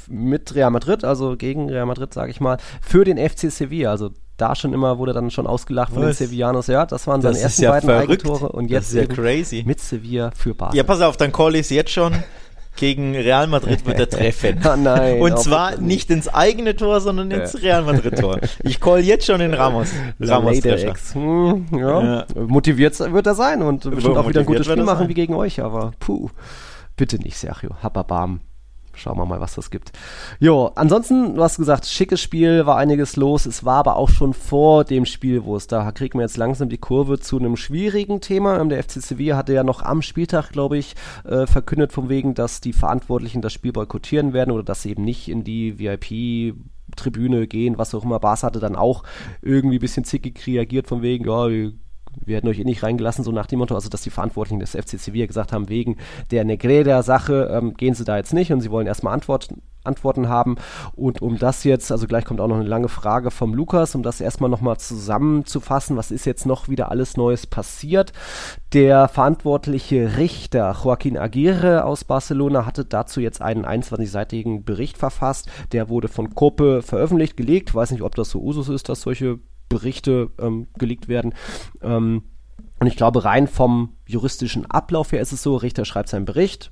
mit Real Madrid, also gegen Real Madrid, sage ich mal, für den FC Sevilla. Also da schon immer wurde dann schon ausgelacht von Was? den Sevillanos. Ja, das waren seine ersten ja beiden verrückt. Eigentore und jetzt ja crazy. mit Sevilla für Barca. Ja, pass auf, dann call ich es jetzt schon. Gegen Real Madrid wird er treffen. ah, nein, und zwar nicht ins eigene Tor, sondern ins. Real Madrid Tor. Ich call jetzt schon den Ramos. Ramos hm, ja. ja. Motiviert wird er sein und bestimmt auch wieder ein gutes Spiel machen wie gegen euch, aber puh. Bitte nicht, Sergio. Hababam. Schauen wir mal, was das gibt. Jo, ansonsten, du hast gesagt, schickes Spiel, war einiges los. Es war aber auch schon vor dem Spiel, wo es da kriegt man jetzt langsam die Kurve zu einem schwierigen Thema. Ähm, der FC Sevilla hatte ja noch am Spieltag, glaube ich, äh, verkündet von wegen, dass die Verantwortlichen das Spiel boykottieren werden oder dass sie eben nicht in die VIP Tribüne gehen, was auch immer. Bas hatte dann auch irgendwie ein bisschen zickig reagiert von wegen, ja, wir wir hätten euch eh nicht reingelassen, so nach dem Motto, also dass die Verantwortlichen des FC Sevilla gesagt haben, wegen der Negreda-Sache ähm, gehen sie da jetzt nicht und sie wollen erstmal Antworten Antworten haben. Und um das jetzt, also gleich kommt auch noch eine lange Frage vom Lukas, um das erstmal nochmal zusammenzufassen, was ist jetzt noch wieder alles Neues passiert? Der verantwortliche Richter Joaquin Aguirre aus Barcelona hatte dazu jetzt einen 21-seitigen Bericht verfasst. Der wurde von Koppe veröffentlicht, gelegt. Weiß nicht, ob das so Usus ist, dass solche Berichte ähm, gelegt werden. Ähm, und ich glaube, rein vom juristischen Ablauf her ist es so, Richter schreibt seinen Bericht,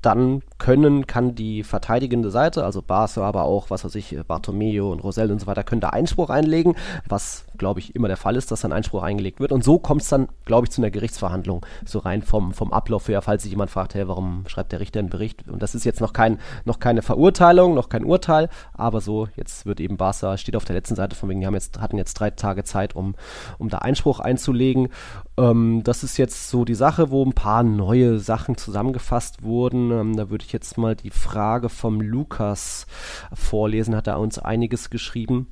dann können, kann die verteidigende Seite, also Barca, aber auch, was weiß ich, Bartomeo und Rosell und so weiter, können da Einspruch einlegen, was, glaube ich, immer der Fall ist, dass dann Einspruch eingelegt wird. Und so kommt es dann, glaube ich, zu einer Gerichtsverhandlung, so rein vom, vom Ablauf her, falls sich jemand fragt, hey, warum schreibt der Richter einen Bericht? Und das ist jetzt noch, kein, noch keine Verurteilung, noch kein Urteil, aber so, jetzt wird eben Barca, steht auf der letzten Seite von wegen, die haben jetzt, hatten jetzt drei Tage Zeit, um, um da Einspruch einzulegen. Ähm, das ist jetzt so die Sache, wo ein paar neue Sachen zusammengefasst wurden. Ähm, da würde ich jetzt mal die Frage vom Lukas vorlesen, hat er uns einiges geschrieben.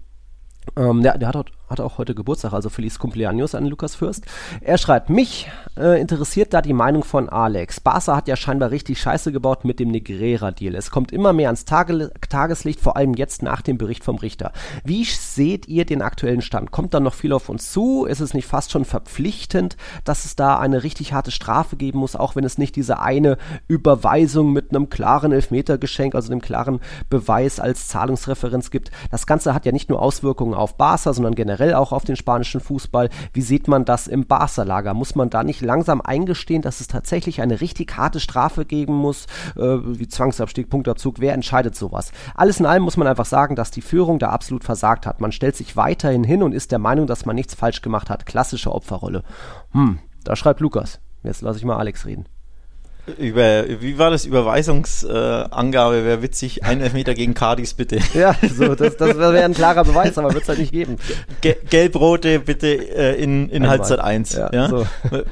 Ähm, der, der hat, hat, auch heute Geburtstag, also Feliz Cumpleaños an Lukas Fürst. Er schreibt, mich äh, interessiert da die Meinung von Alex. Barca hat ja scheinbar richtig Scheiße gebaut mit dem Negrera-Deal. Es kommt immer mehr ans Tage, Tageslicht, vor allem jetzt nach dem Bericht vom Richter. Wie seht ihr den aktuellen Stand? Kommt da noch viel auf uns zu? Ist es nicht fast schon verpflichtend, dass es da eine richtig harte Strafe geben muss, auch wenn es nicht diese eine Überweisung mit einem klaren Elfmetergeschenk, also einem klaren Beweis als Zahlungsreferenz gibt? Das Ganze hat ja nicht nur Auswirkungen auf Barca, sondern generell auch auf den spanischen Fußball. Wie sieht man das im Barca-Lager? Muss man da nicht langsam eingestehen, dass es tatsächlich eine richtig harte Strafe geben muss, äh, wie Zwangsabstieg, Punktabzug? Wer entscheidet sowas? Alles in allem muss man einfach sagen, dass die Führung da absolut versagt hat. Man stellt sich weiterhin hin und ist der Meinung, dass man nichts falsch gemacht hat. Klassische Opferrolle. Hm, da schreibt Lukas. Jetzt lasse ich mal Alex reden. Über, wie war das? Überweisungsangabe äh, wäre witzig. Ein Elfmeter gegen Cardis, bitte. Ja, so, das, das wäre ein klarer Beweis, aber wird es halt nicht geben. Ge Gelb-rote bitte äh, in, in Halbzeit 1. Ja, ja? So.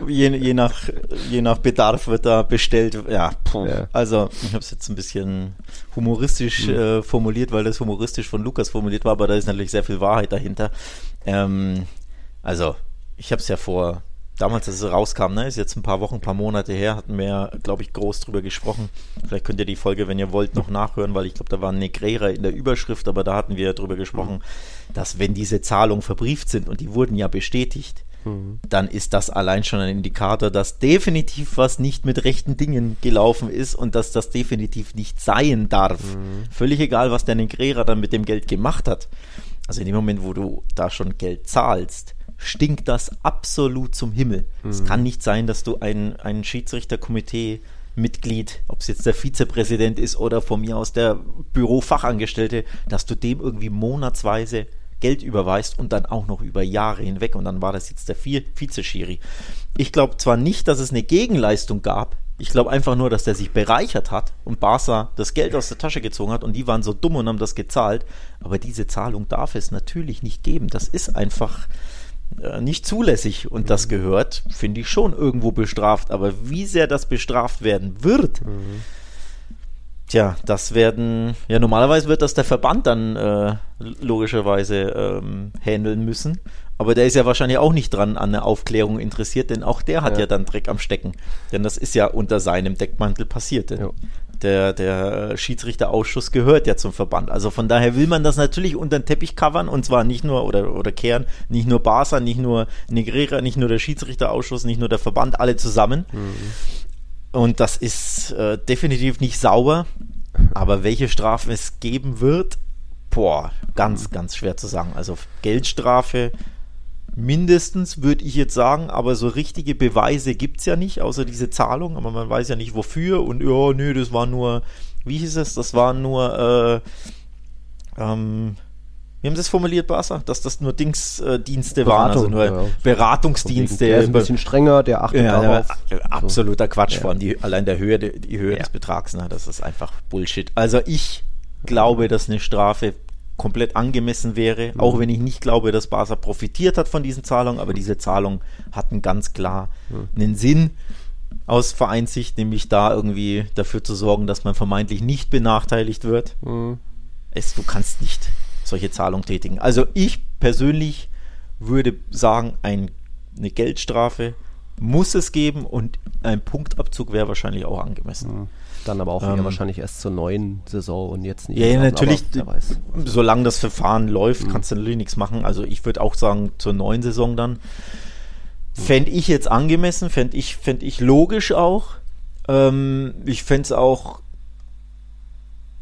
Je, je, nach, je nach Bedarf wird da bestellt. Ja, ja. also ich habe es jetzt ein bisschen humoristisch mhm. äh, formuliert, weil das humoristisch von Lukas formuliert war, aber da ist natürlich sehr viel Wahrheit dahinter. Ähm, also, ich habe es ja vor damals, als es rauskam, ne, ist jetzt ein paar Wochen, ein paar Monate her, hatten wir, glaube ich, groß drüber gesprochen. Vielleicht könnt ihr die Folge, wenn ihr wollt, noch nachhören, weil ich glaube, da war Negrera in der Überschrift, aber da hatten wir drüber gesprochen, mhm. dass wenn diese Zahlungen verbrieft sind und die wurden ja bestätigt, mhm. dann ist das allein schon ein Indikator, dass definitiv was nicht mit rechten Dingen gelaufen ist und dass das definitiv nicht sein darf. Mhm. Völlig egal, was der Negrera dann mit dem Geld gemacht hat. Also in dem Moment, wo du da schon Geld zahlst, stinkt das absolut zum Himmel. Mhm. Es kann nicht sein, dass du ein, ein Schiedsrichterkomitee Mitglied, ob es jetzt der Vizepräsident ist oder von mir aus der Bürofachangestellte, dass du dem irgendwie monatsweise Geld überweist und dann auch noch über Jahre hinweg. Und dann war das jetzt der Vizeschiri. Ich glaube zwar nicht, dass es eine Gegenleistung gab. Ich glaube einfach nur, dass der sich bereichert hat und Barca das Geld aus der Tasche gezogen hat und die waren so dumm und haben das gezahlt. Aber diese Zahlung darf es natürlich nicht geben. Das ist einfach, nicht zulässig und das gehört, finde ich, schon irgendwo bestraft. Aber wie sehr das bestraft werden wird, mhm. tja, das werden, ja, normalerweise wird das der Verband dann äh, logischerweise ähm, handeln müssen. Aber der ist ja wahrscheinlich auch nicht dran an der Aufklärung interessiert, denn auch der hat ja, ja dann Dreck am Stecken. Denn das ist ja unter seinem Deckmantel passiert. Ja der, der Schiedsrichterausschuss gehört ja zum Verband. Also von daher will man das natürlich unter den Teppich covern und zwar nicht nur oder, oder kehren, nicht nur Barca, nicht nur Negrera, nicht nur der Schiedsrichterausschuss, nicht nur der Verband, alle zusammen. Mhm. Und das ist äh, definitiv nicht sauber. Aber welche Strafe es geben wird, boah, ganz, ganz schwer zu sagen. Also Geldstrafe, mindestens, würde ich jetzt sagen, aber so richtige Beweise gibt es ja nicht, außer diese Zahlung, aber man weiß ja nicht wofür und ja, nö, das war nur, wie hieß es, das war nur, äh, ähm, wie haben Sie es formuliert, Barca? Dass das nur Dingsdienste äh, waren, also nur ja. Beratungsdienste. Der ist ein bisschen strenger, der achtet ja, darauf. Ja, absoluter Quatsch, ja. vor allem die, allein der Höhe, die Höhe des Betrags, na, das ist einfach Bullshit. Also ich glaube, dass eine Strafe komplett angemessen wäre, mhm. auch wenn ich nicht glaube, dass Barca profitiert hat von diesen Zahlungen, aber diese Zahlungen hatten ganz klar mhm. einen Sinn aus Vereinssicht, nämlich da irgendwie dafür zu sorgen, dass man vermeintlich nicht benachteiligt wird. Mhm. Es, du kannst nicht solche Zahlungen tätigen. Also ich persönlich würde sagen, ein eine Geldstrafe muss es geben und ein Punktabzug wäre wahrscheinlich auch angemessen. Mhm. Dann aber auch Ähm, wahrscheinlich erst zur neuen Saison und jetzt nicht. Ja, ja, Aber natürlich, weiß. solange das Verfahren läuft, Mhm. kannst du natürlich nichts machen. Also ich würde auch sagen, zur neuen Saison dann. Fände ich jetzt angemessen, fände ich, fänd ich logisch auch. Ähm, ich fände es auch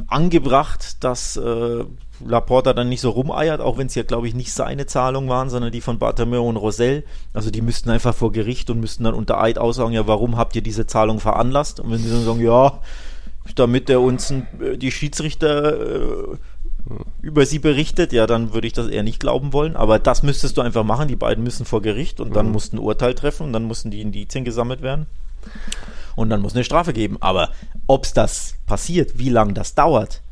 angebracht, dass äh, Laporta dann nicht so rumeiert, auch wenn es ja, glaube ich, nicht seine Zahlungen waren, sondern die von Bartomeu und Rosell. Also die müssten einfach vor Gericht und müssten dann unter Eid aussagen, ja, warum habt ihr diese Zahlung veranlasst? Und wenn sie dann sagen, ja, damit er uns ein, äh, die Schiedsrichter äh, über sie berichtet, ja, dann würde ich das eher nicht glauben wollen. Aber das müsstest du einfach machen. Die beiden müssen vor Gericht und dann mussten ein Urteil treffen und dann mussten die Indizien gesammelt werden. Und dann muss eine Strafe geben. Aber ob es das passiert, wie lange das dauert,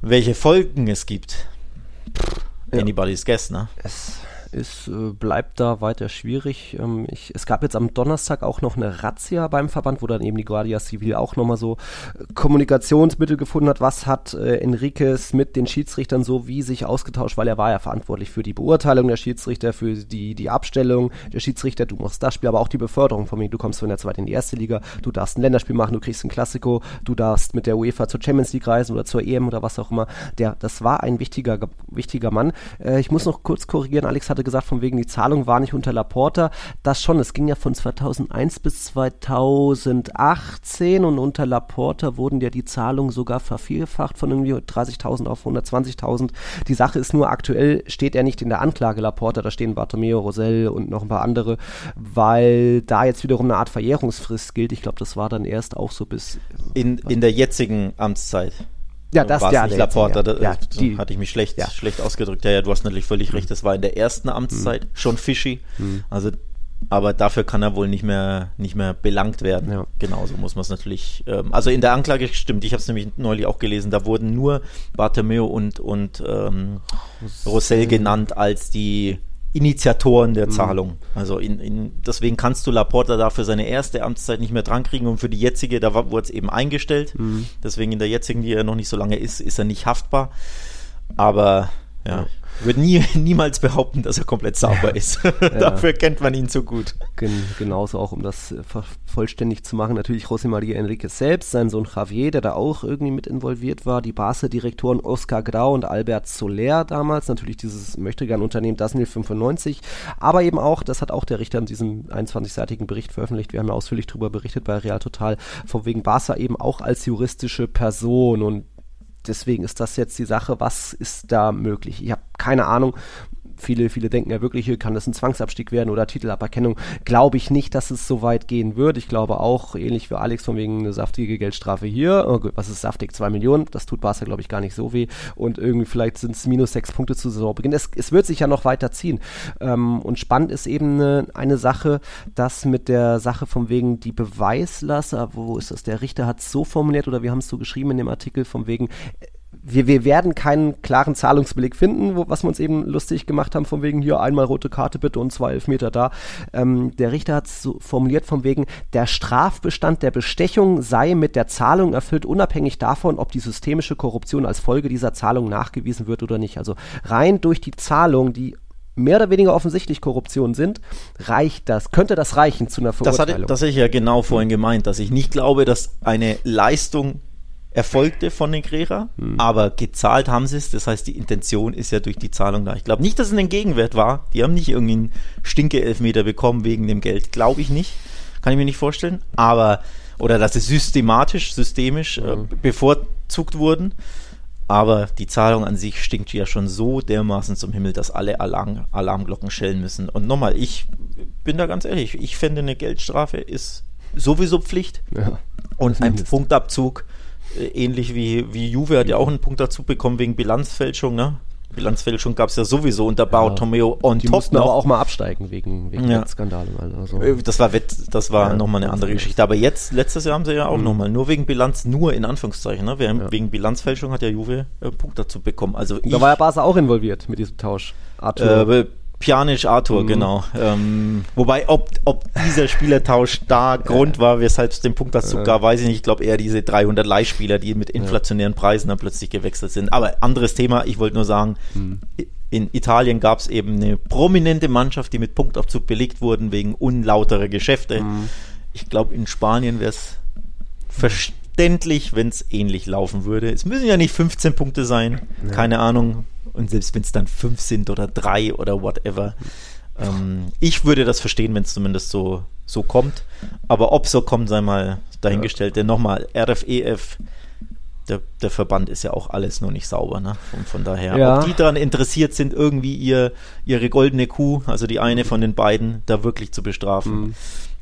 welche Folgen es gibt, Ja. anybody's guess, ne? Es ist, äh, bleibt da weiter schwierig. Ähm, ich, es gab jetzt am Donnerstag auch noch eine Razzia beim Verband, wo dann eben die Guardia Civil auch nochmal so äh, Kommunikationsmittel gefunden hat. Was hat äh, Enriquez mit den Schiedsrichtern so wie sich ausgetauscht, weil er war ja verantwortlich für die Beurteilung der Schiedsrichter, für die, die Abstellung der Schiedsrichter. Du machst das Spiel, aber auch die Beförderung von mir. Du kommst von der zweiten in die erste Liga, du darfst ein Länderspiel machen, du kriegst ein Klassiko, du darfst mit der UEFA zur Champions League reisen oder zur EM oder was auch immer. Der, das war ein wichtiger, wichtiger Mann. Äh, ich muss noch kurz korrigieren, Alex hatte gesagt, von wegen die Zahlung war nicht unter Laporta. Das schon, es ging ja von 2001 bis 2018 und unter Laporta wurden ja die Zahlungen sogar vervielfacht von irgendwie 30.000 auf 120.000. Die Sache ist nur, aktuell steht er nicht in der Anklage Laporta, da stehen Bartomeo, Rosell und noch ein paar andere, weil da jetzt wiederum eine Art Verjährungsfrist gilt. Ich glaube, das war dann erst auch so bis In, in der jetzigen Amtszeit. Ja, das war ja, nicht Laporta, da, ja, so die, hatte ich mich schlecht, ja. Mhm. schlecht ausgedrückt. Ja, ja, du hast natürlich völlig recht, das war in der ersten Amtszeit schon fishy. Also, aber dafür kann er wohl nicht mehr, nicht mehr belangt werden. Ja. Genauso muss man es natürlich. Ähm, also in der Anklage stimmt, ich habe es nämlich neulich auch gelesen, da wurden nur Bartomeu und, und ähm, Rossell genannt als die Initiatoren Mhm. der Zahlung. Also in, in, deswegen kannst du Laporta da für seine erste Amtszeit nicht mehr drankriegen und für die jetzige, da wurde es eben eingestellt. Mhm. Deswegen in der jetzigen, die er noch nicht so lange ist, ist er nicht haftbar. Aber ja, würde nie, niemals behaupten, dass er komplett sauber ist. Dafür kennt man ihn zu gut. Gen genauso auch, um das äh, vollständig zu machen, natürlich José María Enriquez selbst, sein Sohn Javier, der da auch irgendwie mit involviert war, die Barca-Direktoren Oscar Grau und Albert Soler damals, natürlich dieses Möchtegern-Unternehmen Dasnil 95, aber eben auch, das hat auch der Richter in diesem 21-seitigen Bericht veröffentlicht, wir haben ja ausführlich darüber berichtet bei Real Total, von wegen Barca eben auch als juristische Person. Und deswegen ist das jetzt die Sache, was ist da möglich? Ich habe keine Ahnung. Viele, viele denken ja wirklich, hier kann das ein Zwangsabstieg werden oder Titelaberkennung. Glaube ich nicht, dass es so weit gehen wird. Ich glaube auch, ähnlich wie Alex, von wegen eine saftige Geldstrafe hier. Oh was ist saftig? Zwei Millionen. Das tut Barca, glaube ich, gar nicht so weh. Und irgendwie vielleicht sind es minus sechs Punkte zu Saisonbeginn. Es, es wird sich ja noch weiter ziehen. Ähm, und spannend ist eben eine, eine Sache, dass mit der Sache von wegen die Beweislast, wo ist das? Der Richter hat es so formuliert oder wir haben es so geschrieben in dem Artikel von wegen, wir, wir werden keinen klaren Zahlungsbeleg finden, wo, was wir uns eben lustig gemacht haben, von wegen hier einmal rote Karte bitte und zwei Elfmeter da. Ähm, der Richter hat es so formuliert von wegen, der Strafbestand der Bestechung sei mit der Zahlung erfüllt, unabhängig davon, ob die systemische Korruption als Folge dieser Zahlung nachgewiesen wird oder nicht. Also rein durch die Zahlung, die mehr oder weniger offensichtlich Korruption sind, reicht das, könnte das reichen zu einer Das hatte, Verurteilung. das hatte ich ja genau vorhin gemeint, dass ich nicht glaube, dass eine Leistung erfolgte von den Grera, aber gezahlt haben sie es. Das heißt, die Intention ist ja durch die Zahlung da. Ich glaube nicht, dass es ein Gegenwert war. Die haben nicht irgendwie einen Stinke-Elfmeter bekommen wegen dem Geld. Glaube ich nicht. Kann ich mir nicht vorstellen. Aber, oder dass sie systematisch, systemisch äh, bevorzugt wurden. Aber die Zahlung an sich stinkt ja schon so dermaßen zum Himmel, dass alle Alarm, Alarmglocken schellen müssen. Und nochmal, ich bin da ganz ehrlich, ich fände eine Geldstrafe ist sowieso Pflicht. ja. Und ein Mindest. Punktabzug, ähnlich wie, wie Juve hat ja auch einen Punktabzug bekommen wegen Bilanzfälschung, ne? Bilanzfälschung gab es ja sowieso unter Bartomeo on Die top mussten aber noch. auch mal absteigen wegen, wegen Ja. Skandalen. Also. Äh, Das war Wett, das war Ja, nochmal eine andere. Geschichte. Aber jetzt, letztes Jahr haben sie ja auch Mhm. nochmal, nur wegen Bilanz, nur in Anführungszeichen, ne? Wegen, Ja. wegen Bilanzfälschung hat ja Juve äh, Punktabzug bekommen. Also ich, Da war ja Barca auch involviert mit diesem Tausch. Arthur. äh, Pjanic Arthur, Mhm. genau. Ähm, wobei, ob, ob dieser Spielertausch da Grund war, weshalb es den Punktabzug Ja. gab, weiß ich nicht. Ich glaube eher diese 300 Leihspieler, die mit inflationären Preisen dann plötzlich gewechselt sind. Aber anderes Thema. Ich wollte nur sagen, Mhm. in Italien gab es eben eine prominente Mannschaft, die mit Punktabzug belegt wurden wegen unlauterer Geschäfte. Mhm. Ich glaube, in Spanien wäre es verständlich, wenn es ähnlich laufen würde. Es müssen ja nicht 15 Punkte sein, ja. keine Ahnung. Und selbst wenn es dann 5 sind oder 3 oder whatever. Ähm, ich würde das verstehen, wenn es zumindest so, so kommt. Aber ob so kommt, sei mal dahingestellt. Denn nochmal, RFEF, der, der Verband ist ja auch alles nur nicht sauber, ne? Von, von daher, ja. ob die daran interessiert sind, irgendwie ihr, ihre goldene Kuh, also die eine von den beiden, da wirklich zu bestrafen, mhm.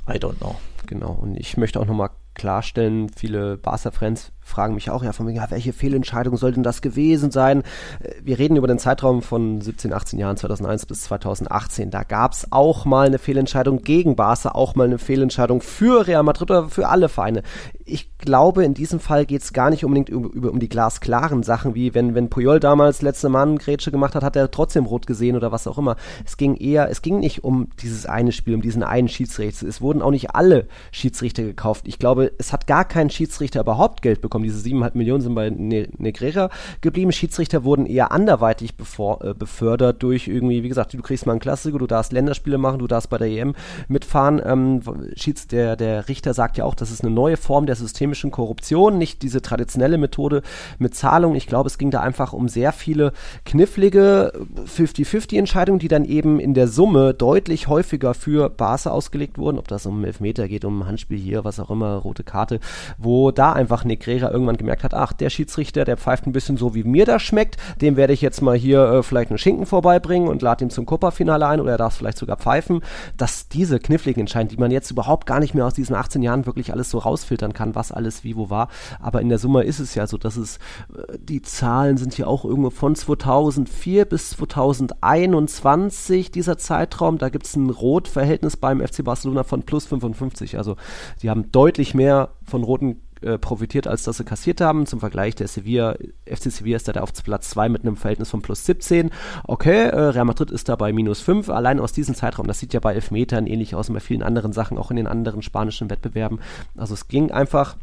I don't know. Genau, und ich möchte auch nochmal klarstellen, viele Barca-Fans fragen mich auch ja von mir, ja, welche Fehlentscheidung soll denn das gewesen sein? Äh, wir reden über den Zeitraum von 17, 18 Jahren, 2001 bis 2018. Da gab es auch mal eine Fehlentscheidung gegen Barca, auch mal eine Fehlentscheidung für Real Madrid oder für alle Vereine. Ich glaube, in diesem Fall geht es gar nicht unbedingt über, um die glasklaren Sachen, wie wenn, wenn Puyol damals letzte Mann Grätsche gemacht hat, hat er trotzdem rot gesehen oder was auch immer. Es ging eher, es ging nicht um dieses eine Spiel, um diesen einen Schiedsrichter. Es wurden auch nicht alle Schiedsrichter gekauft. Ich glaube, es hat gar kein Schiedsrichter überhaupt Geld bekommen. Diese 7,5 Millionen sind bei ne Negrera geblieben. Schiedsrichter wurden eher anderweitig bevor, äh, befördert durch irgendwie, wie gesagt, du kriegst mal einen Klassiker, du darfst Länderspiele machen, du darfst bei der EM mitfahren. Ähm, Schieds, der, der Richter sagt ja auch, das ist eine neue Form der systemischen Korruption, nicht diese traditionelle Methode mit Zahlung. Ich glaube, es ging da einfach um sehr viele knifflige 50-50-Entscheidungen, die dann eben in der Summe deutlich häufiger für Barca ausgelegt wurden, ob das um Elfmeter geht, um Handspiel hier, was auch immer, rote Karte, wo da einfach Negrera irgendwann gemerkt hat, ach, der Schiedsrichter, der pfeift ein bisschen so, wie mir das schmeckt, dem werde ich jetzt mal hier äh, vielleicht einen Schinken vorbeibringen und lade ihn zum Copa-Finale ein oder er darf vielleicht sogar pfeifen, dass diese kniffligen Entscheidungen, die man jetzt überhaupt gar nicht mehr aus diesen 18 Jahren wirklich alles so rausfiltern kann, was alles wie wo war, aber in der Summe ist es ja so, dass es, äh, die Zahlen sind hier auch irgendwo von 2004 bis 2021, dieser Zeitraum, da gibt es ein Rotverhältnis beim FC Barcelona von plus 55, also die haben deutlich mehr von roten äh, profitiert, als dass sie kassiert haben. Zum Vergleich, der Sevilla, FC Sevilla ist da auf Platz 2 mit einem Verhältnis von plus 17. Okay, äh, Real Madrid ist da bei minus 5. Allein aus diesem Zeitraum, das sieht ja bei Elfmetern ähnlich aus und bei vielen anderen Sachen, auch in den anderen spanischen Wettbewerben. Also es ging einfach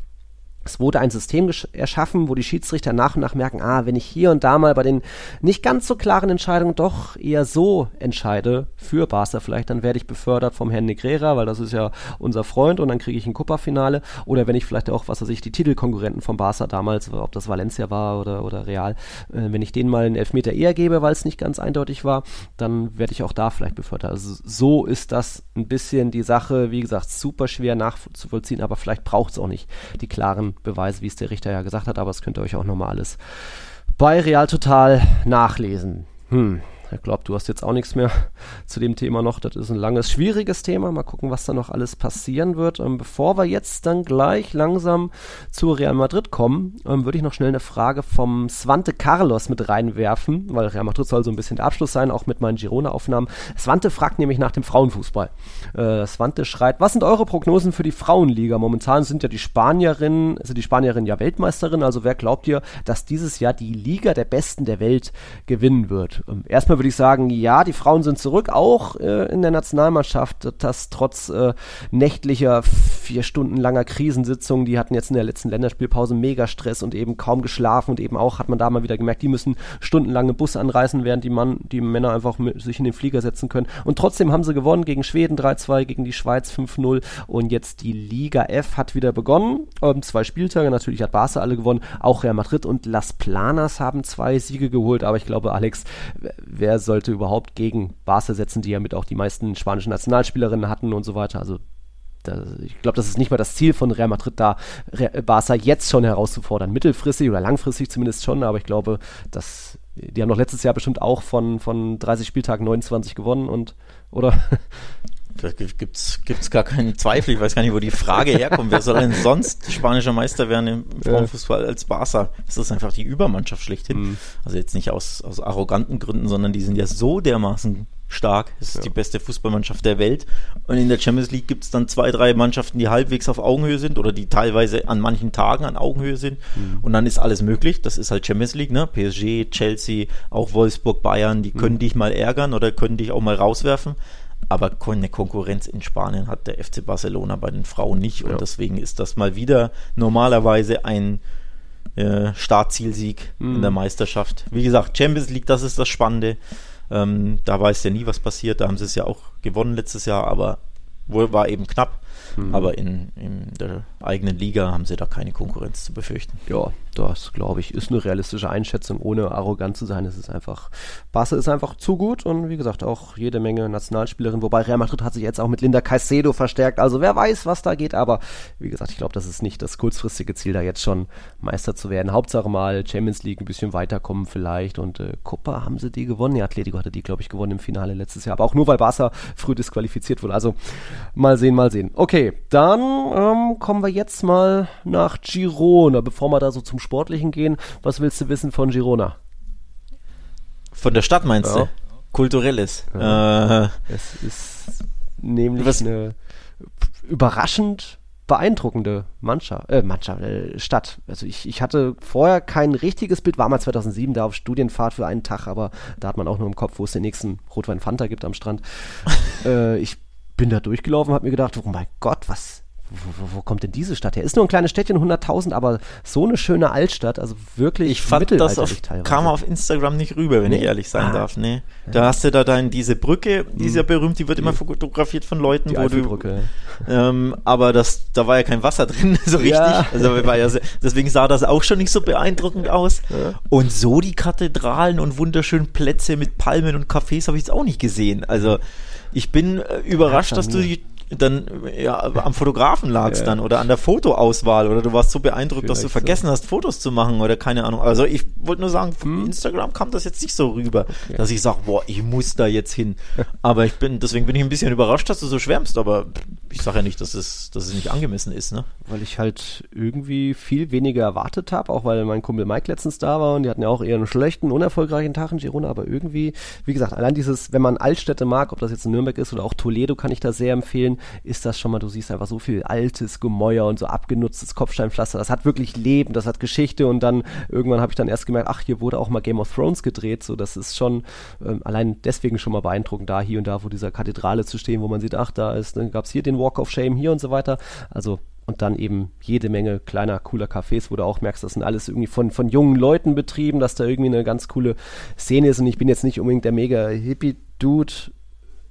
es wurde ein System erschaffen, wo die Schiedsrichter nach und nach merken, ah, wenn ich hier und da mal bei den nicht ganz so klaren Entscheidungen doch eher so entscheide, für Barca vielleicht, dann werde ich befördert vom Herrn Negrera, weil das ist ja unser Freund und dann kriege ich ein Copa-Finale. Oder wenn ich vielleicht auch, was weiß ich, die Titelkonkurrenten von Barca damals, ob das Valencia war oder, oder Real, äh, wenn ich denen mal einen Elfmeter eher gebe, weil es nicht ganz eindeutig war, dann werde ich auch da vielleicht befördert. Also so ist das ein bisschen die Sache, wie gesagt, super schwer nachzuvollziehen, aber vielleicht braucht es auch nicht die klaren Beweise, wie es der Richter ja gesagt hat, aber das könnt ihr euch auch nochmal alles bei Real Total nachlesen. Hm, ich glaube, du hast jetzt auch nichts mehr zu dem Thema noch. Das ist ein langes, schwieriges Thema. Mal gucken, was da noch alles passieren wird. Ähm, bevor wir jetzt dann gleich langsam zu Real Madrid kommen, ähm, würde ich noch schnell eine Frage vom Svante Carlos mit reinwerfen, weil Real Madrid soll so ein bisschen der Abschluss sein, auch mit meinen Girona-Aufnahmen. Svante fragt nämlich nach dem Frauenfußball. Äh, Svante schreibt, was sind eure Prognosen für die Frauenliga? Momentan sind ja die Spanierinnen, also die Spanierinnen ja Weltmeisterin. Also wer glaubt ihr, dass dieses Jahr die Liga der Besten der Welt gewinnen wird? Ähm, erstmal würde ich sagen, ja, die Frauen sind zurück, auch äh, in der Nationalmannschaft, das trotz äh, nächtlicher, vier Stunden langer Krisensitzungen, die hatten jetzt in der letzten Länderspielpause mega Stress und eben kaum geschlafen und eben auch, hat man da mal wieder gemerkt, die müssen stundenlange Bus anreisen, während die, Mann, die Männer einfach mit, sich in den Flieger setzen können. Und trotzdem haben sie gewonnen gegen Schweden 3-2, gegen die Schweiz 5-0 und jetzt die Liga F hat wieder begonnen. Ähm, zwei Spieltage, natürlich hat Barca alle gewonnen, auch Real Madrid und Las Planas haben zwei Siege geholt, aber ich glaube, Alex, wer wer sollte überhaupt gegen Barca setzen, die ja mit auch die meisten spanischen Nationalspielerinnen hatten und so weiter. Also ich glaube, das ist nicht mal das Ziel von Real Madrid, da Barca jetzt schon herauszufordern. Mittelfristig oder langfristig zumindest schon, aber ich glaube, dass die haben noch letztes Jahr bestimmt auch von, von 30 Spieltagen 29 gewonnen und oder Da gibt es gar keinen Zweifel. Ich weiß gar nicht, wo die Frage herkommt. Wer soll denn sonst spanischer Meister werden im Frauenfußball als Barca? Das ist einfach die Übermannschaft schlechthin. Mhm. Also jetzt nicht aus, aus arroganten Gründen, sondern die sind ja so dermaßen stark. Es ist ja. die beste Fußballmannschaft der Welt. Und in der Champions League gibt es dann zwei, drei Mannschaften, die halbwegs auf Augenhöhe sind oder die teilweise an manchen Tagen an Augenhöhe sind. Mhm. Und dann ist alles möglich. Das ist halt Champions League, ne? PSG, Chelsea, auch Wolfsburg, Bayern, die können mhm. dich mal ärgern oder können dich auch mal rauswerfen aber eine Konkurrenz in Spanien hat der FC Barcelona bei den Frauen nicht und ja. deswegen ist das mal wieder normalerweise ein äh, Startzielsieg mhm. in der Meisterschaft. Wie gesagt, Champions League, das ist das Spannende. Ähm, da weiß ja nie, was passiert. Da haben sie es ja auch gewonnen letztes Jahr, aber wohl war eben knapp. Mhm. Aber in, in der eigenen Liga haben sie da keine Konkurrenz zu befürchten. Ja, das glaube ich ist eine realistische Einschätzung, ohne arrogant zu sein. Es ist einfach, Barca ist einfach zu gut und wie gesagt auch jede Menge Nationalspielerinnen. Wobei Real Madrid hat sich jetzt auch mit Linda Caicedo verstärkt. Also wer weiß, was da geht. Aber wie gesagt, ich glaube, das ist nicht das kurzfristige Ziel, da jetzt schon Meister zu werden. Hauptsache mal Champions League ein bisschen weiterkommen vielleicht. Und äh, Copa haben sie die gewonnen. Ja, Atletico hatte die, glaube ich, gewonnen im Finale letztes Jahr. Aber auch nur, weil Barca früh disqualifiziert wurde. Also mal sehen, mal sehen. Okay, dann ähm, kommen wir jetzt mal nach Girona, bevor wir da so zum Sportlichen gehen. Was willst du wissen von Girona? Von der Stadt meinst ja. du? Kulturelles. Ja. Äh, es ist nämlich was? eine überraschend beeindruckende Mannschaft, äh, Mannschaft, äh, Stadt. Also ich, ich hatte vorher kein richtiges Bild, war mal 2007 da auf Studienfahrt für einen Tag, aber da hat man auch nur im Kopf, wo es den nächsten Rotwein Fanta gibt am Strand. äh, ich bin da durchgelaufen, habe mir gedacht, oh mein Gott, was wo, wo, kommt denn diese Stadt her? Ist nur ein kleines Städtchen, 100.000, aber so eine schöne Altstadt, also wirklich Ich fand das auf, kam auf Instagram nicht rüber, wenn nee. ich ehrlich sein ah. darf. Nee. Da hast du da dann diese Brücke, die ist ja hm. berühmt, die wird immer fotografiert von Leuten, die wo du. Ähm, aber das, da war ja kein Wasser drin, so richtig. Ja. Also war ja sehr, deswegen sah das auch schon nicht so beeindruckend aus. Ja. Und so die Kathedralen und wunderschönen Plätze mit Palmen und Cafés habe ich jetzt auch nicht gesehen. Also ich bin äh, überrascht, dass du die dann ja, am Fotografen lagst ja. dann oder an der Fotoauswahl oder du warst so beeindruckt, Vielleicht dass du vergessen so. hast, Fotos zu machen oder keine Ahnung. Also ich wollte nur sagen, von hm. Instagram kam das jetzt nicht so rüber, okay. dass ich sage, boah, ich muss da jetzt hin. aber ich bin, deswegen bin ich ein bisschen überrascht, dass du so schwärmst, aber ich sage ja nicht, dass es, dass es nicht angemessen ist, ne? Weil ich halt irgendwie viel weniger erwartet habe, auch weil mein Kumpel Mike letztens da war und die hatten ja auch eher einen schlechten, unerfolgreichen Tag in Girona, aber irgendwie, wie gesagt, allein dieses, wenn man Altstädte mag, ob das jetzt in Nürnberg ist oder auch Toledo, kann ich da sehr empfehlen, ist das schon mal, du siehst einfach so viel altes Gemäuer und so abgenutztes Kopfsteinpflaster. Das hat wirklich Leben, das hat Geschichte und dann irgendwann habe ich dann erst gemerkt, ach, hier wurde auch mal Game of Thrones gedreht. So, das ist schon ähm, allein deswegen schon mal beeindruckend, da hier und da vor dieser Kathedrale zu stehen, wo man sieht, ach, da ist, dann gab es hier den Walk of Shame hier und so weiter. Also und dann eben jede Menge kleiner, cooler Cafés, wo du auch merkst, das sind alles irgendwie von, von jungen Leuten betrieben, dass da irgendwie eine ganz coole Szene ist. Und ich bin jetzt nicht unbedingt der mega Hippie-Dude,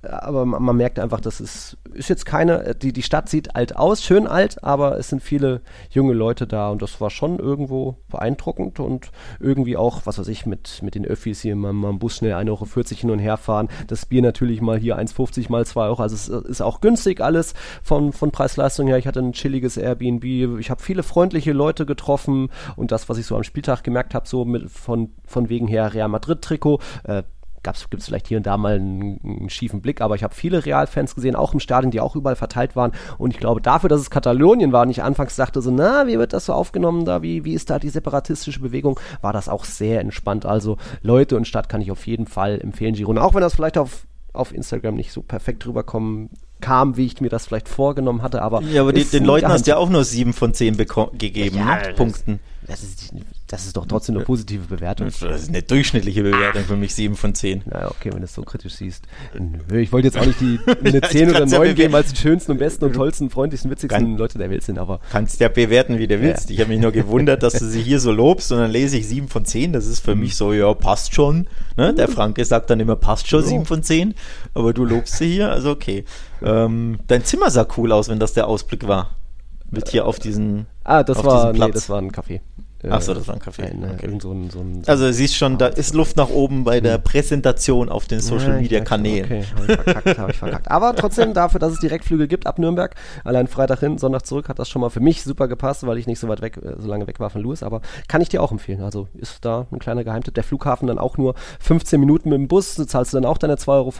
aber man, man, merkt einfach, das ist, ist jetzt keine, die, die Stadt sieht alt aus, schön alt, aber es sind viele junge Leute da und das war schon irgendwo beeindruckend und irgendwie auch, was weiß ich, mit, mit den Öffis hier mal, im Bus schnell 1,40 Euro hin und her fahren, das Bier natürlich mal hier 1,50 mal 2 Euro, also es ist auch günstig alles von, von Preis-Leistung her. Ich hatte ein chilliges Airbnb, ich habe viele freundliche Leute getroffen und das, was ich so am Spieltag gemerkt habe, so mit, von, von wegen her Real Madrid-Trikot, äh, gibt es vielleicht hier und da mal einen, einen schiefen Blick, aber ich habe viele Realfans gesehen, auch im Stadion, die auch überall verteilt waren. Und ich glaube, dafür, dass es Katalonien war und ich anfangs dachte so, na, wie wird das so aufgenommen da, wie, wie ist da die separatistische Bewegung, war das auch sehr entspannt. Also Leute und Stadt kann ich auf jeden Fall empfehlen, Girona. Auch wenn das vielleicht auf auf Instagram nicht so perfekt rüberkommen kam, wie ich mir das vielleicht vorgenommen hatte, aber. Ja, aber die, den Leuten hast du ja auch nur sieben von zehn gegeben, ja, ne? Punkten. Das ist, das ist doch trotzdem eine positive Bewertung. Das ist eine durchschnittliche Bewertung für mich, 7 von 10. Naja, okay, wenn du es so kritisch siehst. Ich wollte jetzt auch nicht die, eine 10 oder 9 ja geben, es die schönsten und besten und tollsten, freundlichsten, witzigsten Kann, Leute der Welt sind, aber. Kannst ja bewerten, wie du willst. Ja. Ich habe mich nur gewundert, dass du sie hier so lobst und dann lese ich 7 von 10. Das ist für mich so, ja, passt schon. Ne? Der Franke sagt dann immer, passt schon, 7 von 10. Aber du lobst sie hier, also okay. Ähm, dein Zimmer sah cool aus, wenn das der Ausblick war. Mit hier auf diesen. Ah, das war, nee, das war ein Achso, das war ein Kaffee. Ein, äh, okay. so ein, so ein, also siehst schon, da ist Luft nach oben bei der hm. Präsentation auf den Social Media Kanälen. Okay, habe ich verkackt, habe ich verkackt. Aber trotzdem dafür, dass es Direktflüge gibt ab Nürnberg, allein Freitag hin, Sonntag zurück, hat das schon mal für mich super gepasst, weil ich nicht so weit weg, äh, so lange weg war von Louis. Aber kann ich dir auch empfehlen. Also ist da ein kleiner Geheimtipp. Der Flughafen dann auch nur 15 Minuten mit dem Bus, du zahlst du dann auch deine 2,50 Euro.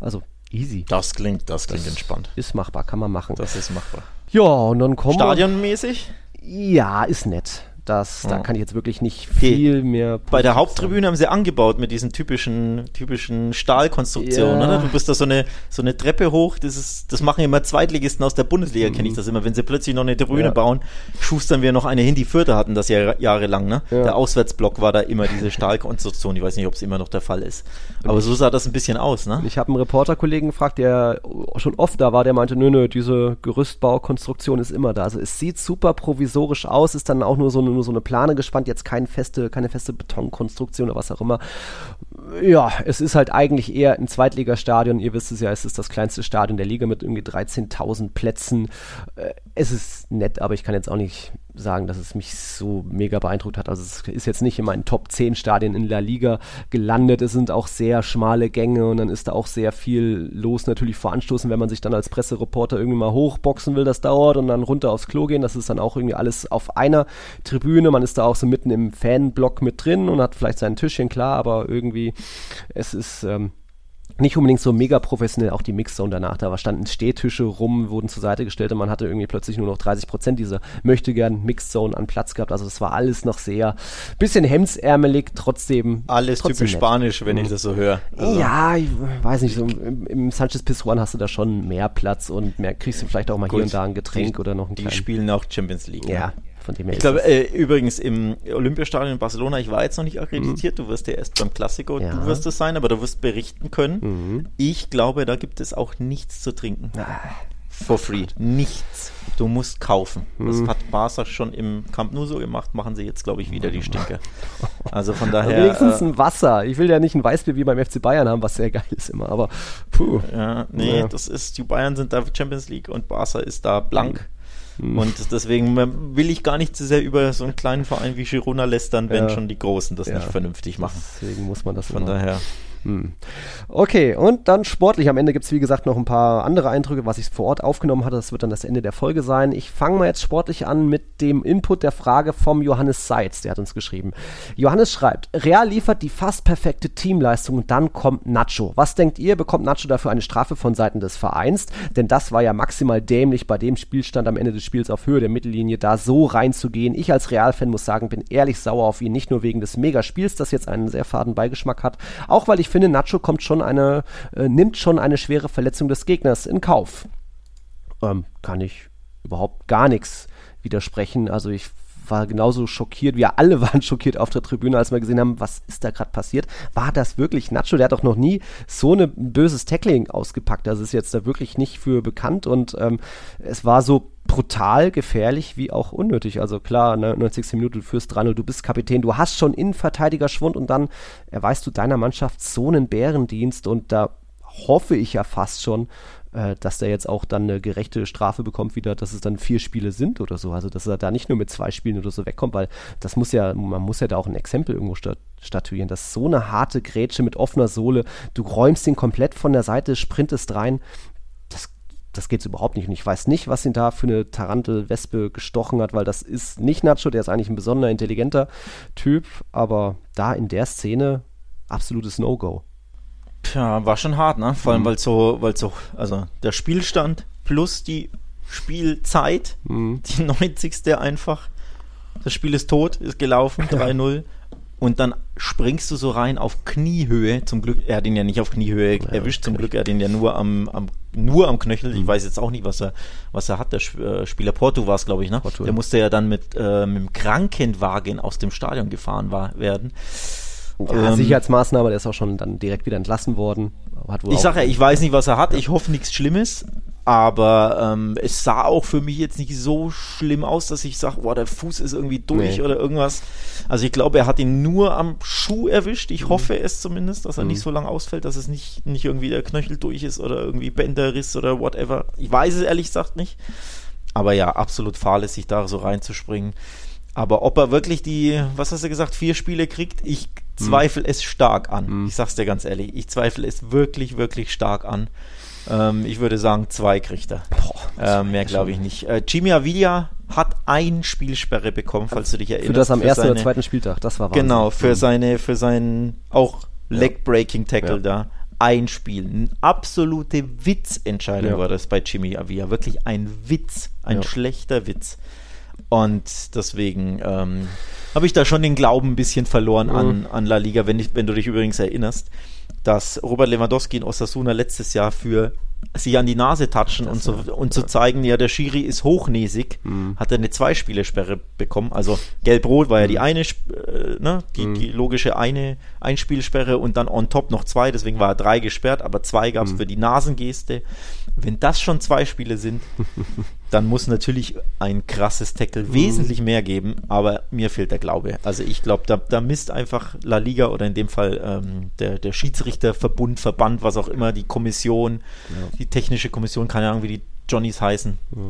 Also easy. Das klingt, das klingt das entspannt. Ist machbar, kann man machen. Das ist machbar. Ja, und dann kommen Stadionmäßig? Ja, ist nett. Das, ja. Da kann ich jetzt wirklich nicht viel mehr. Bei der Haupttribüne sagen. haben sie angebaut mit diesen typischen, typischen Stahlkonstruktionen. Ja. Du bist da so eine, so eine Treppe hoch. Das, ist, das machen immer Zweitligisten aus der Bundesliga, mhm. kenne ich das immer. Wenn sie plötzlich noch eine Tribüne ja. bauen, schustern wir noch eine hin. Die Vierte hatten das ja jahrelang. Ne? Der Auswärtsblock war da immer diese Stahlkonstruktion. Ich weiß nicht, ob es immer noch der Fall ist. Aber so sah das ein bisschen aus. Ne? Ich habe einen Reporterkollegen gefragt, der schon oft da war, der meinte, nö, nö, diese Gerüstbaukonstruktion ist immer da. Also es sieht super provisorisch aus, ist dann auch nur so eine nur so eine Plane gespannt, jetzt keine feste, keine feste Betonkonstruktion oder was auch immer. Ja, es ist halt eigentlich eher ein Zweitligastadion. Ihr wisst es ja, es ist das kleinste Stadion der Liga mit irgendwie 13.000 Plätzen. Äh, es ist nett, aber ich kann jetzt auch nicht sagen, dass es mich so mega beeindruckt hat. Also es ist jetzt nicht in meinen Top 10 Stadien in La Liga gelandet. Es sind auch sehr schmale Gänge und dann ist da auch sehr viel los natürlich vor Anstoßen, wenn man sich dann als Pressereporter irgendwie mal hochboxen will, das dauert und dann runter aufs Klo gehen. Das ist dann auch irgendwie alles auf einer Tribüne. Man ist da auch so mitten im Fanblock mit drin und hat vielleicht sein Tischchen klar, aber irgendwie es ist ähm, nicht unbedingt so mega professionell, auch die Mixzone danach. Da standen Stehtische rum, wurden zur Seite gestellt und man hatte irgendwie plötzlich nur noch 30 Prozent dieser möchte gern Mixzone an Platz gehabt. Also das war alles noch sehr bisschen hemsärmelig, trotzdem. Alles trotzdem typisch nett. Spanisch, wenn ich das so höre. Also, Ja, ich weiß nicht, so im, im Sanchez Pizjuan hast du da schon mehr Platz und mehr kriegst du vielleicht auch mal Gut. hier und da ein Getränk Die- oder noch ein Die kleinen- spielen auch Champions League. Ja, ne? Von dem her Ich glaube, äh, übrigens im Olympiastadion in Barcelona, ich war jetzt noch nicht akkreditiert, du wirst ja erst beim Klassiko, Mhm. Ja. Mhm. du wirst es sein, aber du wirst berichten können. Ich glaube, da gibt es auch nichts zu trinken. Ah. For free. Nichts. Du musst kaufen. Mhm. Das hat Barca schon im Camp Nou so gemacht, machen sie jetzt, glaube ich, wieder die Stinker. Also von Also daher. wenigstens äh, ein Wasser. Ich will ja nicht ein Weißbier wie beim FC Bayern haben, was sehr geil ist immer, aber puh. Ja, nee, Ja. das ist, die Bayern sind da Champions League und Barca ist da blank. Mhm. Und deswegen will ich gar nicht zu sehr über so einen kleinen Verein wie Girona lästern, wenn Ja. schon die Großen das Ja. nicht vernünftig machen. Deswegen muss man das Von daher. Hm. Okay, und dann sportlich. Am Ende gibt es, wie gesagt, noch ein paar andere Eindrücke, was ich vor Ort aufgenommen hatte. Das wird dann das Ende der Folge sein. Ich fange mal jetzt sportlich an mit dem Input der Frage vom Johannes Seitz. Der hat uns geschrieben. Johannes schreibt, Real liefert die fast perfekte Teamleistung und dann kommt Nacho. Was denkt ihr, bekommt Nacho dafür eine Strafe von Seiten des Vereins? Denn das war ja maximal dämlich, bei dem Spielstand am Ende des Spiels auf Höhe der Mittellinie da so reinzugehen. Ich als Real-Fan muss sagen, bin ehrlich sauer auf ihn. Nicht nur wegen des Megaspiels, das jetzt einen sehr faden Beigeschmack hat, auch weil ich finde, Nacho kommt schon eine, äh, nimmt schon eine schwere Verletzung des Gegners in Kauf. Ähm, kann ich überhaupt gar nichts widersprechen. Also ich war genauso schockiert, wir alle waren schockiert auf der Tribüne, als wir gesehen haben, was ist da gerade passiert. War das wirklich Nacho? Der hat doch noch nie so ein böses Tackling ausgepackt. Das ist jetzt da wirklich nicht für bekannt und ähm, es war so brutal, gefährlich wie auch unnötig. Also klar, ne, 90. Minute, du führst 3-0, du bist Kapitän, du hast schon Innenverteidigerschwund und dann erweist du deiner Mannschaft so einen Bärendienst und da hoffe ich ja fast schon, äh, dass der jetzt auch dann eine gerechte Strafe bekommt wieder, dass es dann vier Spiele sind oder so. Also dass er da nicht nur mit zwei Spielen oder so wegkommt, weil das muss ja, man muss ja da auch ein Exempel irgendwo stat statuieren. Das ist so eine harte Grätsche mit offener Sohle, du räumst ihn komplett von der Seite, sprintest rein. Das, das geht überhaupt nicht. Und ich weiß nicht, was ihn da für eine Tarantelwespe gestochen hat, weil das ist nicht Nacho, der ist eigentlich ein besonderer intelligenter Typ, aber da in der Szene absolutes No-Go. Tja, war schon hart, ne? Mhm. Vor allem, weil so, weil so, also der Spielstand plus die Spielzeit, Mhm. die 90. einfach. Das Spiel ist tot, ist gelaufen, 3-0. Und dann springst du so rein auf Kniehöhe. Zum Glück, er hat ihn ja nicht auf Kniehöhe erwischt, zum Glück, er hat ihn ja nur am, am, nur am Knöchel. Mhm. Ich weiß jetzt auch nicht, was er, was er hat. Der äh, Spieler Porto war es, glaube ich, ne? Porto, Der ja. musste ja dann mit, äh, mit dem Krankenwagen aus dem Stadion gefahren war, werden. Ja, Ähm, Sicherheitsmaßnahme, der ist auch schon dann direkt wieder entlassen worden. Ich sage ja, ich weiß nicht, was er hat. Ich hoffe nichts Schlimmes. Aber ähm, es sah auch für mich jetzt nicht so schlimm aus, dass ich sage, boah, der Fuß ist irgendwie durch Nee. oder irgendwas. Also ich glaube, er hat ihn nur am Schuh erwischt. Mhm. Ich hoffe es zumindest, dass er nicht so lange ausfällt, dass es nicht, nicht irgendwie der Knöchel durch ist oder irgendwie Bänderriss oder whatever. Ich weiß es ehrlich gesagt nicht. Aber ja, absolut fahrlässig, da so reinzuspringen. Aber ob er wirklich die, was hast du gesagt, vier Spiele kriegt, ich zweifle es stark an. Ich sag's dir ganz ehrlich, ich zweifle es wirklich, wirklich stark an. Ähm, ich würde sagen, zwei kriegt er. ähm, mehr glaube ich nicht. Äh, Jimmy Avila hat ein Spielsperre bekommen, falls du dich erinnerst. für das am ersten oder seine- zweiten Spieltag, das war Wahnsinn. Genau, für Mhm. seine, für seinen auch Leg-Breaking-Tackle Ja. da. Ein Spiel. Eine absolute Witzentscheidung Ja. war das bei Jimmy Avila. Wirklich ein Witz. Ein Ja. schlechter Witz. Und deswegen ähm, habe ich da schon den Glauben ein bisschen verloren an, Mhm. an La Liga, wenn, ich, wenn du dich übrigens erinnerst, dass Robert Lewandowski in Osasuna letztes Jahr für sich an die Nase touchen und, so, und zu zeigen, ja, der Schiri ist hochnäsig, Mhm. hat er eine Zweispielersperre bekommen. Also Gelb-Rot war ja die eine, Sp- äh, ne, die, die logische eine Einspielsperre und dann on top noch zwei, deswegen war er drei gesperrt, aber zwei gab es für die Nasengeste. Wenn das schon zwei Spiele sind, dann muss natürlich ein krasses Tackle wesentlich mehr geben, aber mir fehlt der Glaube. Also ich glaube, da, da misst einfach La Liga oder in dem Fall ähm, der, der Schiedsrichterverbund, Verband, was auch immer, die Kommission, ja. die technische Kommission, keine Ahnung, wie die Johnnies heißen, ja.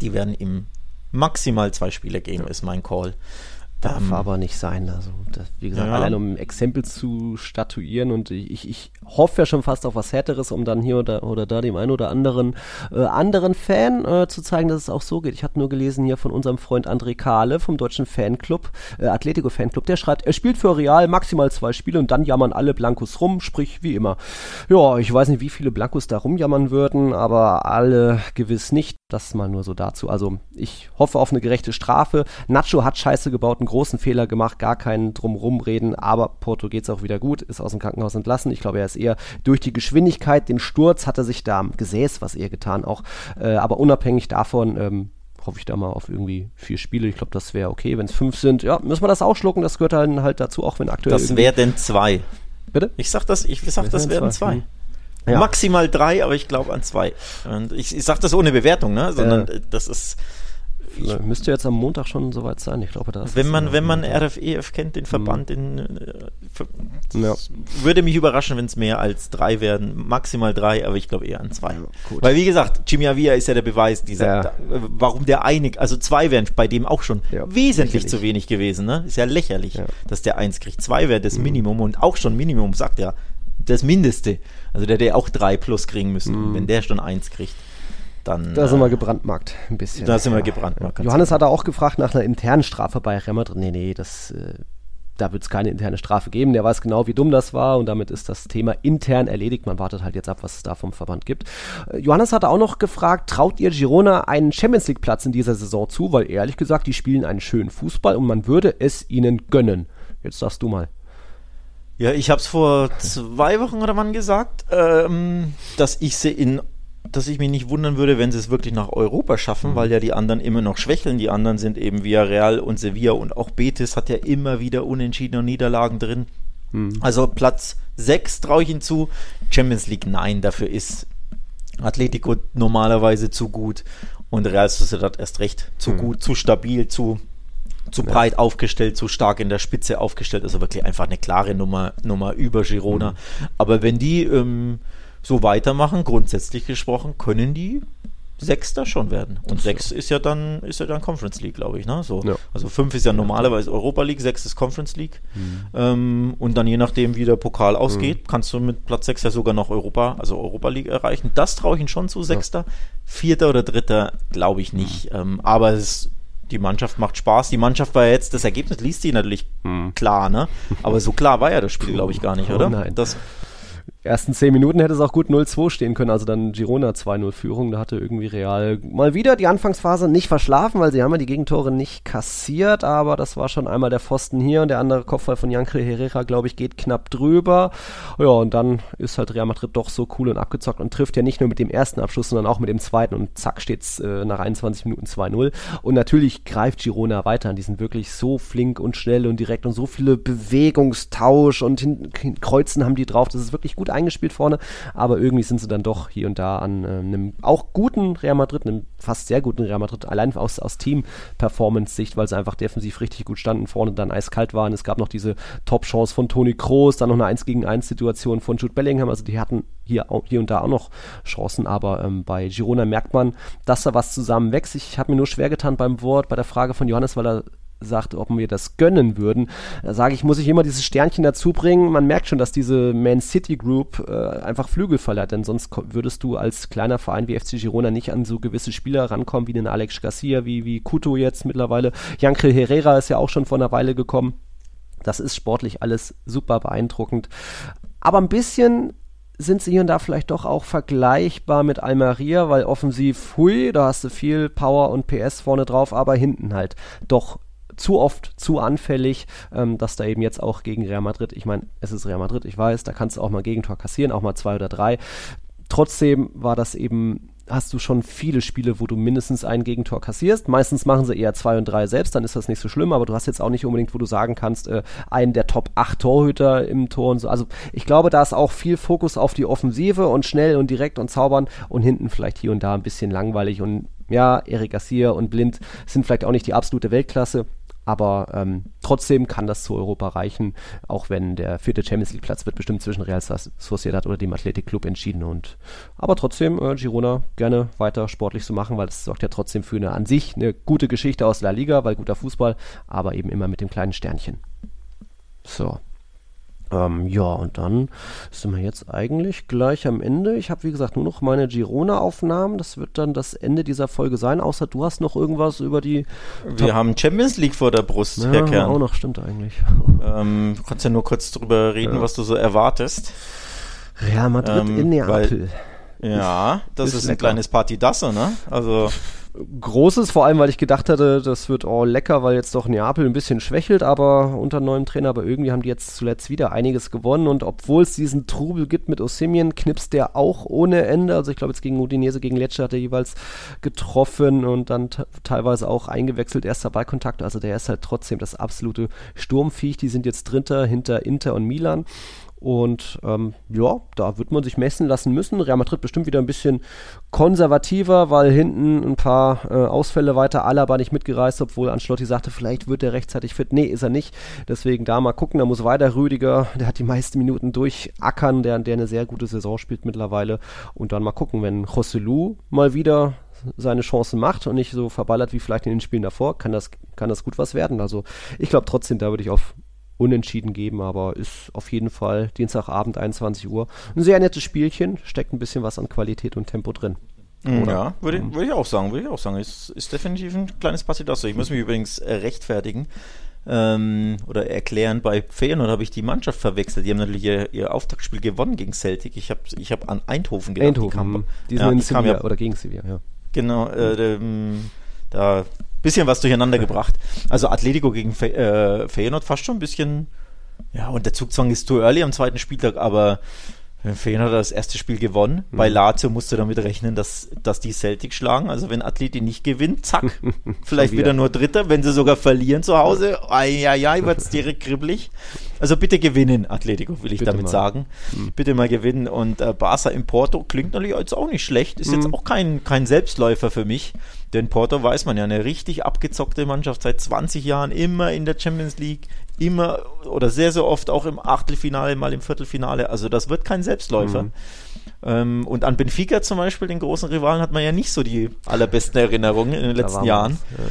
die werden ihm maximal zwei Spiele geben, ja. ist mein Call. Darf ähm, aber nicht sein. Also, das, wie gesagt, ja. allein um ein Exempel zu statuieren und ich, ich hoffe ja schon fast auf was Härteres, um dann hier oder, oder da dem einen oder anderen äh, anderen Fan äh, zu zeigen, dass es auch so geht. Ich hatte nur gelesen hier von unserem Freund André Kahle vom deutschen Fanclub, äh, Atletico Fanclub, der schreibt, er spielt für Real maximal zwei Spiele und dann jammern alle Blancos rum, sprich wie immer. Ja, ich weiß nicht, wie viele Blancos da rumjammern würden, aber alle gewiss nicht. Das mal nur so dazu. Also ich hoffe auf eine gerechte Strafe. Nacho hat Scheiße gebaut, einen großen Fehler gemacht, gar keinen drumrum reden, aber Porto geht's auch wieder gut, ist aus dem Krankenhaus entlassen. Ich glaube, er ist eher durch die Geschwindigkeit, den Sturz hat er sich da am Gesäß was eher getan auch. Äh, aber unabhängig davon, ähm, hoffe ich da mal auf irgendwie vier Spiele. Ich glaube, das wäre okay. Wenn es fünf sind, ja, müssen wir das ausschlucken. Das gehört dann halt dazu, auch wenn aktuell. Das werden zwei. Bitte? Ich sag das, ich sag, das werden zwei. zwei. Ja. Maximal drei, aber ich glaube an zwei. Und ich, ich sage das ohne Bewertung, ne? sondern äh, das ist. Müsste jetzt am Montag schon soweit sein. Ich glaube, das wenn man wenn man RFEF kennt, den Verband, mhm. den, äh, ja. würde mich überraschen, wenn es mehr als drei werden. Maximal drei, aber ich glaube eher an zwei. Ja, Weil wie gesagt, Jimmy Avia ist ja der Beweis, dieser, ja. da, warum der einig, also zwei wären bei dem auch schon wesentlich lächerlich. zu wenig gewesen. Ne? Ist ja lächerlich, dass der eins kriegt. Zwei wäre das mhm. Minimum und auch schon Minimum sagt er das Mindeste. Also der hätte auch drei plus kriegen müssen. Mm. Wenn der schon eins kriegt, dann. Da sind wir äh, gebrandmarkt, ein bisschen. Da sind wir gebrandmarkt. Ja. Johannes hat auch gefragt nach einer internen Strafe bei Real Madrid. Nee, nee, das. Äh, da wird es keine interne Strafe geben. Der weiß genau, wie dumm das war und damit ist das Thema intern erledigt. Man wartet halt jetzt ab, was es da vom Verband gibt. Äh, Johannes hatte auch noch gefragt, traut ihr Girona einen Champions League Platz in dieser Saison zu? Weil ehrlich gesagt, die spielen einen schönen Fußball und man würde es ihnen gönnen. Jetzt sagst du mal. Ja, ich habe es vor zwei Wochen oder wann gesagt, ähm, dass ich sie in dass ich mich nicht wundern würde, wenn sie es wirklich nach Europa schaffen, mhm. weil ja die anderen immer noch schwächeln. Die anderen sind eben Villarreal und Sevilla und auch Betis hat ja immer wieder unentschiedene Niederlagen drin. Mhm. Also Platz 6 traue ich ihnen zu. Champions League nein, dafür ist Atletico normalerweise zu gut und Real Sociedad erst recht zu mhm. gut, zu stabil, zu zu breit ja. aufgestellt, zu stark in der Spitze aufgestellt. Also wirklich einfach eine klare Nummer, Nummer über Girona. Mhm. Aber wenn die ähm, so weitermachen, grundsätzlich gesprochen, können die Sechster schon werden. Und sechs ist ja dann, ist ja dann Conference League, glaube ich. Ne? So. Ja. Also fünf ist ja normalerweise Europa League, sechs ist Conference League. Mhm. Ähm, und dann je nachdem, wie der Pokal ausgeht, mhm. kannst du mit Platz sechs ja sogar noch Europa, also Europa League erreichen. Das traue ich ihnen schon zu, Sechster. Ja. Vierter oder Dritter glaube ich nicht. Mhm. Ähm, aber es die Mannschaft macht Spaß. Die Mannschaft war jetzt, das Ergebnis liest sie natürlich hm. klar, ne? Aber so klar war ja das Spiel, glaube ich, gar nicht, oder? Oh nein. Das, ersten zehn Minuten hätte es auch gut 0-2 stehen können, also dann Girona 2-0 Führung. Da hatte irgendwie Real mal wieder die Anfangsphase nicht verschlafen, weil sie haben ja die Gegentore nicht kassiert, aber das war schon einmal der Pfosten hier und der andere Kopfball von Jankre Herrera, glaube ich, geht knapp drüber. Ja, und dann ist halt Real Madrid doch so cool und abgezockt und trifft ja nicht nur mit dem ersten Abschluss, sondern auch mit dem zweiten und zack steht's äh, nach 21 Minuten 2-0. Und natürlich greift Girona weiter an. Die sind wirklich so flink und schnell und direkt und so viele Bewegungstausch und hin, Kreuzen haben die drauf. Das ist wirklich gut eingespielt vorne, aber irgendwie sind sie dann doch hier und da an äh, einem auch guten Real Madrid, einem fast sehr guten Real Madrid, allein aus, aus Team-Performance-Sicht, weil sie einfach defensiv richtig gut standen, vorne dann eiskalt waren. Es gab noch diese Top-Chance von Toni Kroos, dann noch eine 1 gegen 1 Situation von Jude Bellingham, also die hatten hier, hier und da auch noch Chancen, aber ähm, bei Girona merkt man, dass da was zusammenwächst. Ich habe mir nur schwer getan beim Wort, bei der Frage von Johannes, weil er sagt, ob wir das gönnen würden, da sage ich, muss ich immer dieses Sternchen dazu bringen. Man merkt schon, dass diese Man City Group äh, einfach Flügel verleiht, denn sonst würdest du als kleiner Verein wie FC Girona nicht an so gewisse Spieler rankommen, wie den Alex Garcia, wie, wie Kuto jetzt mittlerweile. Jankel Herrera ist ja auch schon vor einer Weile gekommen. Das ist sportlich alles super beeindruckend. Aber ein bisschen sind sie hier und da vielleicht doch auch vergleichbar mit Almeria, weil offensiv, hui, da hast du viel Power und PS vorne drauf, aber hinten halt doch zu oft zu anfällig, ähm, dass da eben jetzt auch gegen Real Madrid, ich meine, es ist Real Madrid, ich weiß, da kannst du auch mal Gegentor kassieren, auch mal zwei oder drei. Trotzdem war das eben hast du schon viele Spiele, wo du mindestens ein Gegentor kassierst. Meistens machen sie eher zwei und drei selbst, dann ist das nicht so schlimm, aber du hast jetzt auch nicht unbedingt, wo du sagen kannst, äh, einen der Top 8 Torhüter im Tor und so. Also ich glaube, da ist auch viel Fokus auf die Offensive und schnell und direkt und zaubern und hinten vielleicht hier und da ein bisschen langweilig und ja, Eric Garcia und Blind sind vielleicht auch nicht die absolute Weltklasse Aber ähm, trotzdem kann das zu Europa reichen, auch wenn der vierte Champions League Platz wird bestimmt zwischen Real Sociedad oder dem Athletic Club entschieden. Und aber trotzdem äh, Girona gerne weiter sportlich zu machen, weil es sorgt ja trotzdem für eine an sich eine gute Geschichte aus La Liga, weil guter Fußball, aber eben immer mit dem kleinen Sternchen. So. Ähm, ja, und dann sind wir jetzt eigentlich gleich am Ende. Ich habe, wie gesagt, nur noch meine Girona-Aufnahmen. Das wird dann das Ende dieser Folge sein, außer du hast noch irgendwas über die. Wir Top haben Champions League vor der Brust, ja, Herr Kern. auch noch, stimmt eigentlich. Ähm, kannst ja nur kurz drüber reden, ja. was du so erwartest. Real Madrid ähm, in Neapel. Weil, ja, das ist, ist ein kleines Partidasso, ne? Also. Großes, vor allem weil ich gedacht hatte, das wird oh, lecker, weil jetzt doch Neapel ein bisschen schwächelt, aber unter neuem Trainer, aber irgendwie haben die jetzt zuletzt wieder einiges gewonnen und obwohl es diesen Trubel gibt mit Osimien, knipst der auch ohne Ende. Also ich glaube jetzt gegen Udinese, gegen Lecce hat er jeweils getroffen und dann teilweise auch eingewechselt, erster Ballkontakt. Also der ist halt trotzdem das absolute Sturmviech. Die sind jetzt Dritter hinter Inter und Milan. Und ähm, ja, da wird man sich messen lassen müssen. Real Madrid bestimmt wieder ein bisschen konservativer, weil hinten ein paar äh, Ausfälle weiter. Alaba nicht mitgereist, obwohl Ancelotti sagte, vielleicht wird er rechtzeitig fit. Nee, ist er nicht. Deswegen da mal gucken. Da muss weiter Rüdiger, der hat die meisten Minuten durchackern, der, der eine sehr gute Saison spielt mittlerweile. Und dann mal gucken, wenn Joselu mal wieder seine Chancen macht und nicht so verballert wie vielleicht in den Spielen davor, kann das, kann das gut was werden. Also ich glaube trotzdem, da würde ich auf unentschieden geben, aber ist auf jeden Fall Dienstagabend 21 Uhr. Ein sehr nettes Spielchen, steckt ein bisschen was an Qualität und Tempo drin. Mhm. Oder? Ja, würde, mhm. würde ich auch sagen, würde ich auch sagen. Ist, ist definitiv ein kleines Partidasso. Ich muss mich übrigens äh, rechtfertigen ähm, oder erklären, bei Feyenoord habe ich die Mannschaft verwechselt. Die haben natürlich ihr, ihr Auftaktspiel gewonnen gegen Celtic. Ich habe ich hab an Eindhoven gedacht. Eindhoven, die, kam, die sind ja, in Sevilla ja, oder gegen Sevilla, ja. Genau, äh, da bisschen was durcheinander gebracht. Also Atletico gegen Fe äh, Feyenoord fast schon ein bisschen, ja, und der Zugzwang ist too early am zweiten Spieltag, aber Feyenoord hat das erste Spiel gewonnen. Mhm. Bei Lazio musste damit rechnen, dass, dass die Celtic schlagen. Also wenn Atleti nicht gewinnt, zack, vielleicht wieder. nur Dritter. Wenn sie sogar verlieren zu Hause, ai, wird es direkt kribbelig. Also bitte gewinnen, Atletico, will ich bitte damit mal. sagen. Mhm. Bitte mal gewinnen. Und äh, Barca im Porto klingt natürlich jetzt auch nicht schlecht. Ist mhm. jetzt auch kein, kein Selbstläufer für mich. Denn Porto weiß man ja, eine richtig abgezockte Mannschaft seit 20 Jahren, immer in der Champions League, immer oder sehr, sehr oft auch im Achtelfinale, mal im Viertelfinale. Also das wird kein Selbstläufer. Mhm. Ähm, und an Benfica zum Beispiel, den großen Rivalen, hat man ja nicht so die allerbesten Erinnerungen in den letzten Jahren. Ja.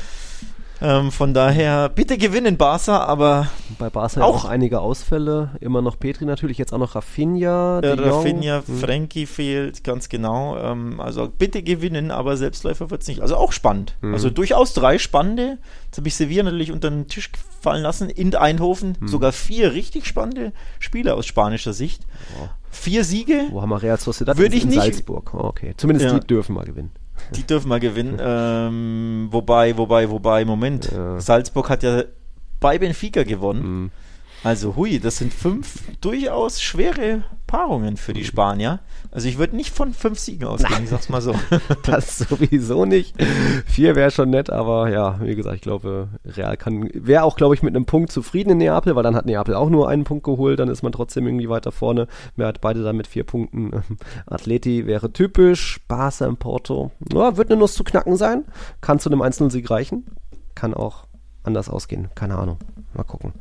Ähm, von daher, bitte gewinnen Barca, aber. Bei Barca auch, auch einige Ausfälle. Immer noch Petri natürlich, jetzt auch noch Rafinha. Äh, Rafinha, hm. Frankie fehlt, ganz genau. Ähm, also bitte gewinnen, aber Selbstläufer wird es nicht. Also auch spannend. Hm. Also durchaus drei spannende. Jetzt habe ich Sevilla natürlich unter den Tisch fallen lassen. In Eindhoven hm. sogar vier richtig spannende Spiele aus spanischer Sicht. Oh. Vier Siege. Wo haben wir Real Sociedad? Würde ich nicht. Salzburg. Oh, okay. Zumindest ja. die dürfen mal gewinnen. Die dürfen mal gewinnen. Ähm, wobei, wobei, wobei, Moment. Ja. Salzburg hat ja bei Benfica gewonnen. Mhm. Also hui, das sind fünf durchaus schwere Paarungen für die mhm. Spanier. Also ich würde nicht von fünf Siegen ausgehen, Nein. ich sag's mal so. das sowieso nicht. Vier wäre schon nett, aber ja, wie gesagt, ich glaube, Real kann, wäre auch, glaube ich, mit einem Punkt zufrieden in Neapel, weil dann hat Neapel auch nur einen Punkt geholt, dann ist man trotzdem irgendwie weiter vorne. Wer hat beide dann mit vier Punkten? Atleti wäre typisch, Barca im Porto. Ja, wird eine Nuss zu knacken sein, kann zu einem 1-0-Sieg reichen, kann auch anders ausgehen, keine Ahnung. Mal gucken.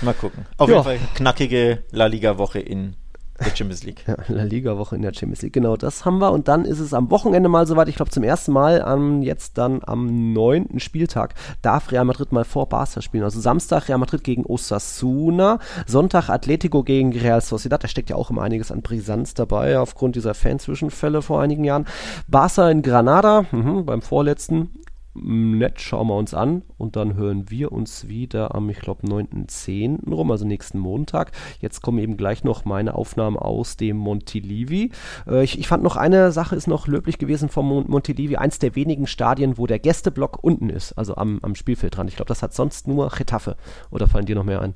Mal gucken. Auf ja. jeden Fall knackige La Liga-Woche in der Champions League. ja, La Liga-Woche in der Champions League. Genau, das haben wir. Und dann ist es am Wochenende mal soweit. Ich glaube, zum ersten Mal am, jetzt dann am neunten Spieltag darf Real Madrid mal vor Barca spielen. Also Samstag Real Madrid gegen Osasuna, Sonntag Atletico gegen Real Sociedad. Da steckt ja auch immer einiges an Brisanz dabei, aufgrund dieser Fanzwischenfälle vor einigen Jahren. Barca in Granada, mh, beim vorletzten nett, schauen wir uns an und dann hören wir uns wieder am, ich glaube, 9.10. rum, also nächsten Montag. Jetzt kommen eben gleich noch meine Aufnahmen aus dem Montilivi. Äh, ich, ich, fand noch eine Sache ist noch löblich gewesen vom Montilivi, eins der wenigen Stadien, wo der Gästeblock unten ist, also am, am Spielfeld dran. Ich glaube, das hat sonst nur Getafe. Oder fallen dir noch mehr ein?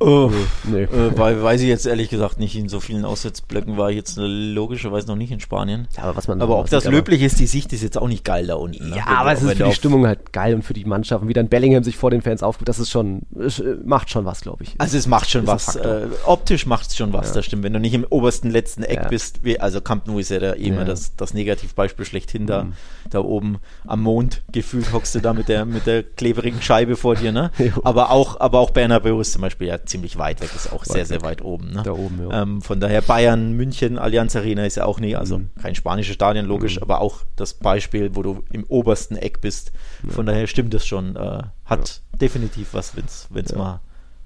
Oh, nee. Äh, weil, weiß ich jetzt ehrlich gesagt nicht. In so vielen Auswärtsblöcken war ich jetzt logischerweise noch nicht in Spanien. Ja, aber was man aber ob das löblich ist, die Sicht ist jetzt auch nicht geil da unten. Ne? Ja, aber es ist für die Stimmung halt geil und für die Mannschaften, wie dann Bellingham sich vor den Fans aufgibt, das ist schon, äh, macht schon was, glaube ich. Also es macht schon was. Äh, optisch macht es schon was, ja. das stimmt. Wenn du nicht im obersten letzten Eck ja. bist, wie, also Camp Nou ist ja da immer ja. das, das Negativbeispiel schlechthin da, mhm. da oben am Mond gefühlt hockst du da mit der, mit der kleberigen Scheibe vor dir, ne? aber auch, aber auch Bernabeu ist zum Beispiel ja ziemlich weit weg, ist auch weit sehr, sehr weit oben. Ne? Da oben, ja. Ähm, von daher Bayern, München, Allianz Arena ist ja auch nie, also mhm. kein spanisches Stadion, logisch, mhm. aber auch das Beispiel, wo du im obersten Eck bist. Ja. Von daher stimmt das schon. Äh, hat ja. definitiv was, wenn es mal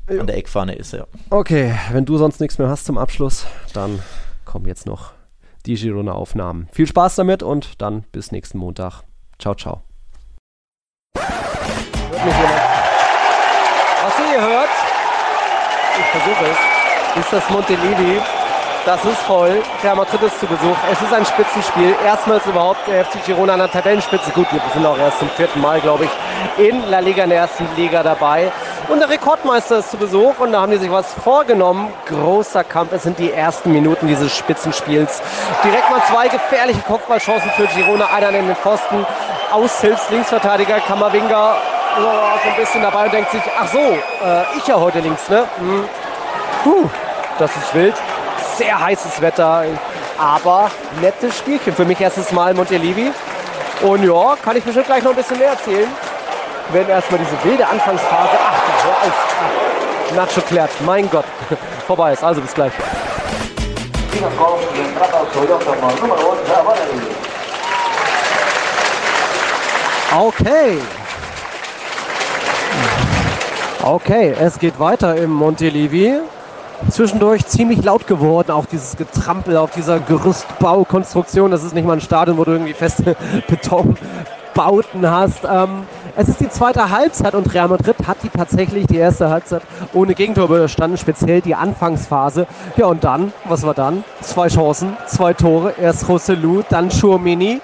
an der Eckfahne ist, ja. Okay, wenn du sonst nichts mehr hast zum Abschluss, dann kommen jetzt noch die Girona-Aufnahmen. Viel Spaß damit und dann bis nächsten Montag. Ciao, ciao. Was ihr hört, ich versuche es, ist das Montelivi. Das ist voll. Real Madrid ist zu Besuch. Es ist ein Spitzenspiel. Erstmals überhaupt der FC Girona an der Tabellenspitze. Gut, wir sind auch erst zum vierten Mal, glaube ich, in La Liga, in der ersten Liga dabei. Und der Rekordmeister ist zu Besuch und da haben die sich was vorgenommen. Großer Kampf. Es sind die ersten Minuten dieses Spitzenspiels. Direkt mal zwei gefährliche Kopfballchancen für Girona. Einer in den Pfosten. Aushilfs Linksverteidiger Kamavinga so ein bisschen dabei und denkt sich, ach so, äh, ich ja heute links, ne? Hm. Puh, das ist wild. Sehr heißes Wetter, aber nettes Spielchen. Für mich erstes Mal Montelivi. Und ja, kann ich bestimmt gleich noch ein bisschen mehr erzählen. Werden erstmal diese wilde Anfangsphase. Ach, hör auf. Nacho klärt. Mein Gott. Vorbei ist. Also bis gleich. Okay. Okay, es geht weiter im Montelivi. Zwischendurch ziemlich laut geworden, auch dieses Getrampel auf dieser Gerüstbaukonstruktion. Das ist nicht mal ein Stadion, wo du irgendwie feste Betonbauten hast. Ähm, es ist die zweite Halbzeit und Real Madrid hat die tatsächlich die erste Halbzeit ohne Gegentor überstanden, speziell die Anfangsphase. Ja, und dann, was war dann? Zwei Chancen, zwei Tore. Erst Rossellou, dann Schurmini.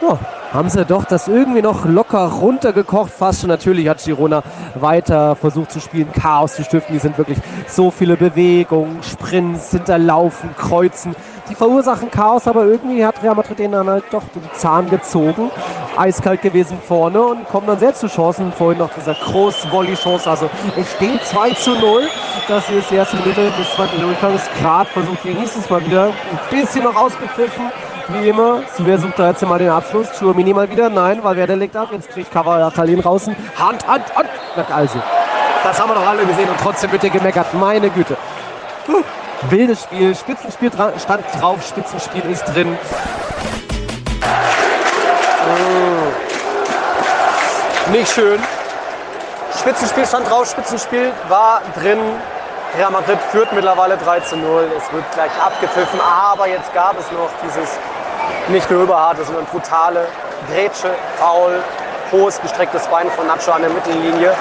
Ja, haben sie doch das irgendwie noch locker runtergekocht. Fast schon natürlich hat Girona weiter versucht zu spielen, Chaos zu stiften. Die sind wirklich so viele Bewegungen, Sprints, Hinterlaufen, Kreuzen. Die verursachen Chaos, aber irgendwie hat Real Madrid denen dann halt doch den Zahn gezogen. Eiskalt gewesen vorne und kommen dann selbst zu Chancen. Vorhin noch dieser Groß-Volley-Chance. Also es steht 2 zu 0. Das ist die erste Minute des zweiten Durchgangs. Grad versucht hier es mal wieder ein bisschen noch ausgepfiffen wie immer. Wer sucht da jetzt mal den Abschluss? Schuamini mal wieder? Nein, weil wer der legt ab. Jetzt kriegt Khalil raus. Hand, Hand, Hand. Also, das haben wir doch alle gesehen und trotzdem wird hier gemeckert. Meine Güte. Puh. Wildes Spiel, Spitzenspiel stand drauf, Spitzenspiel ist drin. Mmh. Nicht schön. Spitzenspiel stand drauf, Spitzenspiel war drin. Real Madrid führt mittlerweile 3 zu 0. Es wird gleich abgepfiffen, aber jetzt gab es noch dieses nicht nur überharte, sondern brutale Grätsche, Foul, hohes gestrecktes Bein von Nacho an der Mittellinie.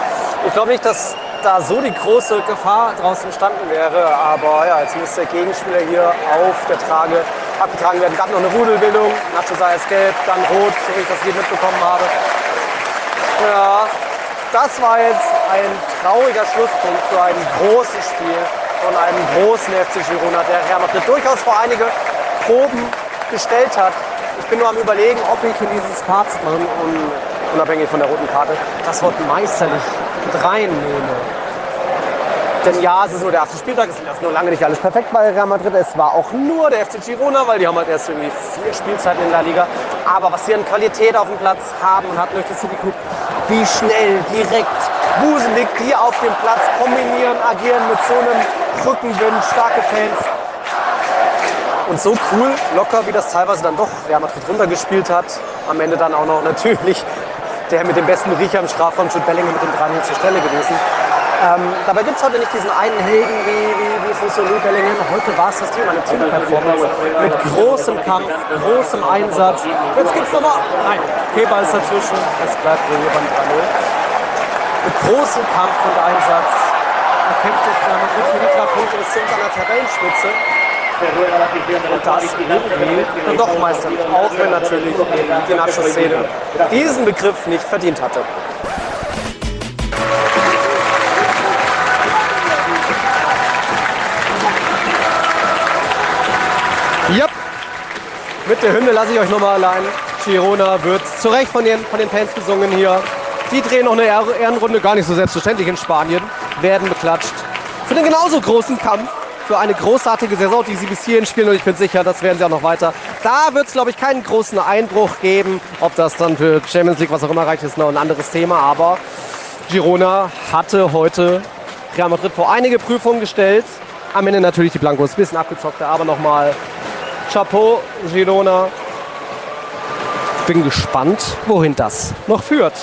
Ich glaube nicht, dass da so die große Gefahr draußen entstanden wäre, aber ja, jetzt muss der Gegenspieler hier auf der Trage abgetragen werden. Gab noch eine Rudelbildung, Nacho sah erst gelb, dann rot, so wie ich das hier mitbekommen habe. Ja, das war jetzt ein trauriger Schlusspunkt für ein großes Spiel von einem großen FC Girona, der Real Madrid durchaus vor einige Proben gestellt hat. Ich bin nur am überlegen, ob ich in dieses Papstmann, unabhängig von der roten Karte, das Wort meisterlich mit reinnehme. Denn ja, es ist nur der erste Spieltag, es ist nur lange nicht alles perfekt bei Real Madrid. Es war auch nur der FC Girona, weil die haben halt erst irgendwie vier Spielzeiten in der Liga. Aber was sie an Qualität auf dem Platz haben und hatten durch das City Group, wie schnell, direkt, wuselig die auf dem Platz kombinieren, agieren mit so einem Rückenwind, starke Fans. Und so cool, locker, wie das teilweise dann doch Real Madrid runtergespielt hat. Am Ende dann auch noch natürlich der mit dem besten Riecher im Strafraum, Jude Bellingham mit dem 3 zur Stelle gewesen. Ähm, dabei gibt es heute nicht diesen einen Helden wie, wie, wie Fussolu Bellingham. Heute war es das Thema, eine Team-Performance mit großem Kampf, großem Einsatz. Jetzt gibt es nochmal. Nein, Keber ist dazwischen. Es bleibt wohl hier beim 3-0. Mit großem Kampf und Einsatz erkämpft sich der Madrid für die drei Punkte bis zu einer Tabellenspitze. Und das irgendwie dann doch meistern, auch wenn natürlich die Nacho-Szene diesen Begriff nicht verdient hatte. Yep. Mit der Hymne lasse ich euch nochmal allein. Girona wird zu Recht von den, von den Fans gesungen hier. Die drehen noch eine Ehrenrunde, gar nicht so selbstverständlich in Spanien, werden beklatscht. Für den genauso großen Kampf, für eine großartige Saison, die sie bis hierhin spielen und ich bin sicher, das werden sie auch noch weiter. Da wird es, glaube ich, keinen großen Einbruch geben. Ob das dann für Champions League, was auch immer reicht, ist noch ein anderes Thema. Aber Girona hatte heute Real Madrid vor einige Prüfungen gestellt. Am Ende natürlich die Blancos, bisschen abgezockter, aber nochmal Chapeau, Girona. Bin gespannt, wohin das noch führt.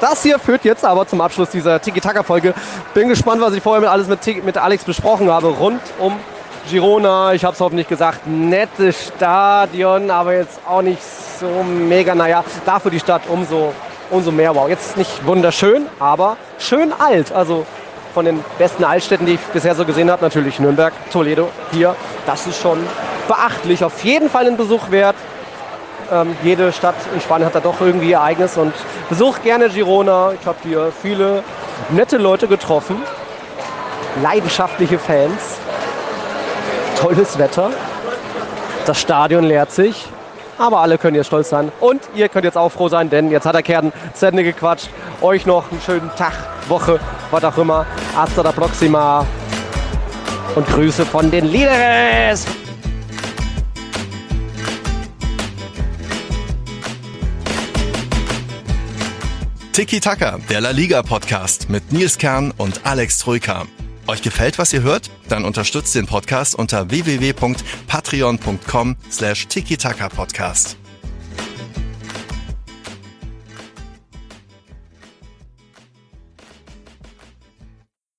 Das hier führt jetzt aber zum Abschluss dieser Tiki-Taka-Folge. Bin gespannt, was ich vorher mit alles mit, mit Alex besprochen habe, rund um Girona. Ich habe es hoffentlich gesagt, nettes Stadion, aber jetzt auch nicht so mega. Naja, dafür die Stadt umso, umso mehr. Wow, jetzt nicht wunderschön, aber schön alt. Also von den besten Altstädten, die ich bisher so gesehen habe, natürlich Nürnberg, Toledo, hier. Das ist schon beachtlich. Auf jeden Fall ein Besuch wert. Ähm, jede Stadt in Spanien hat da doch irgendwie ihr eigenes und besucht gerne Girona. Ich habe hier viele nette Leute getroffen, leidenschaftliche Fans, tolles Wetter, das Stadion leert sich, aber alle können jetzt stolz sein und ihr könnt jetzt auch froh sein, denn jetzt hat der Kern zu Ende gequatscht. Euch noch einen schönen Tag, Woche, was auch immer. Hasta la próxima und Grüße von den Líderes. Tiki Taka, der La Liga Podcast mit Nils Kern und Alex Troika. Euch gefällt, was ihr hört? Dann unterstützt den Podcast unter www.patreon.com slash tiki-taka-podcast.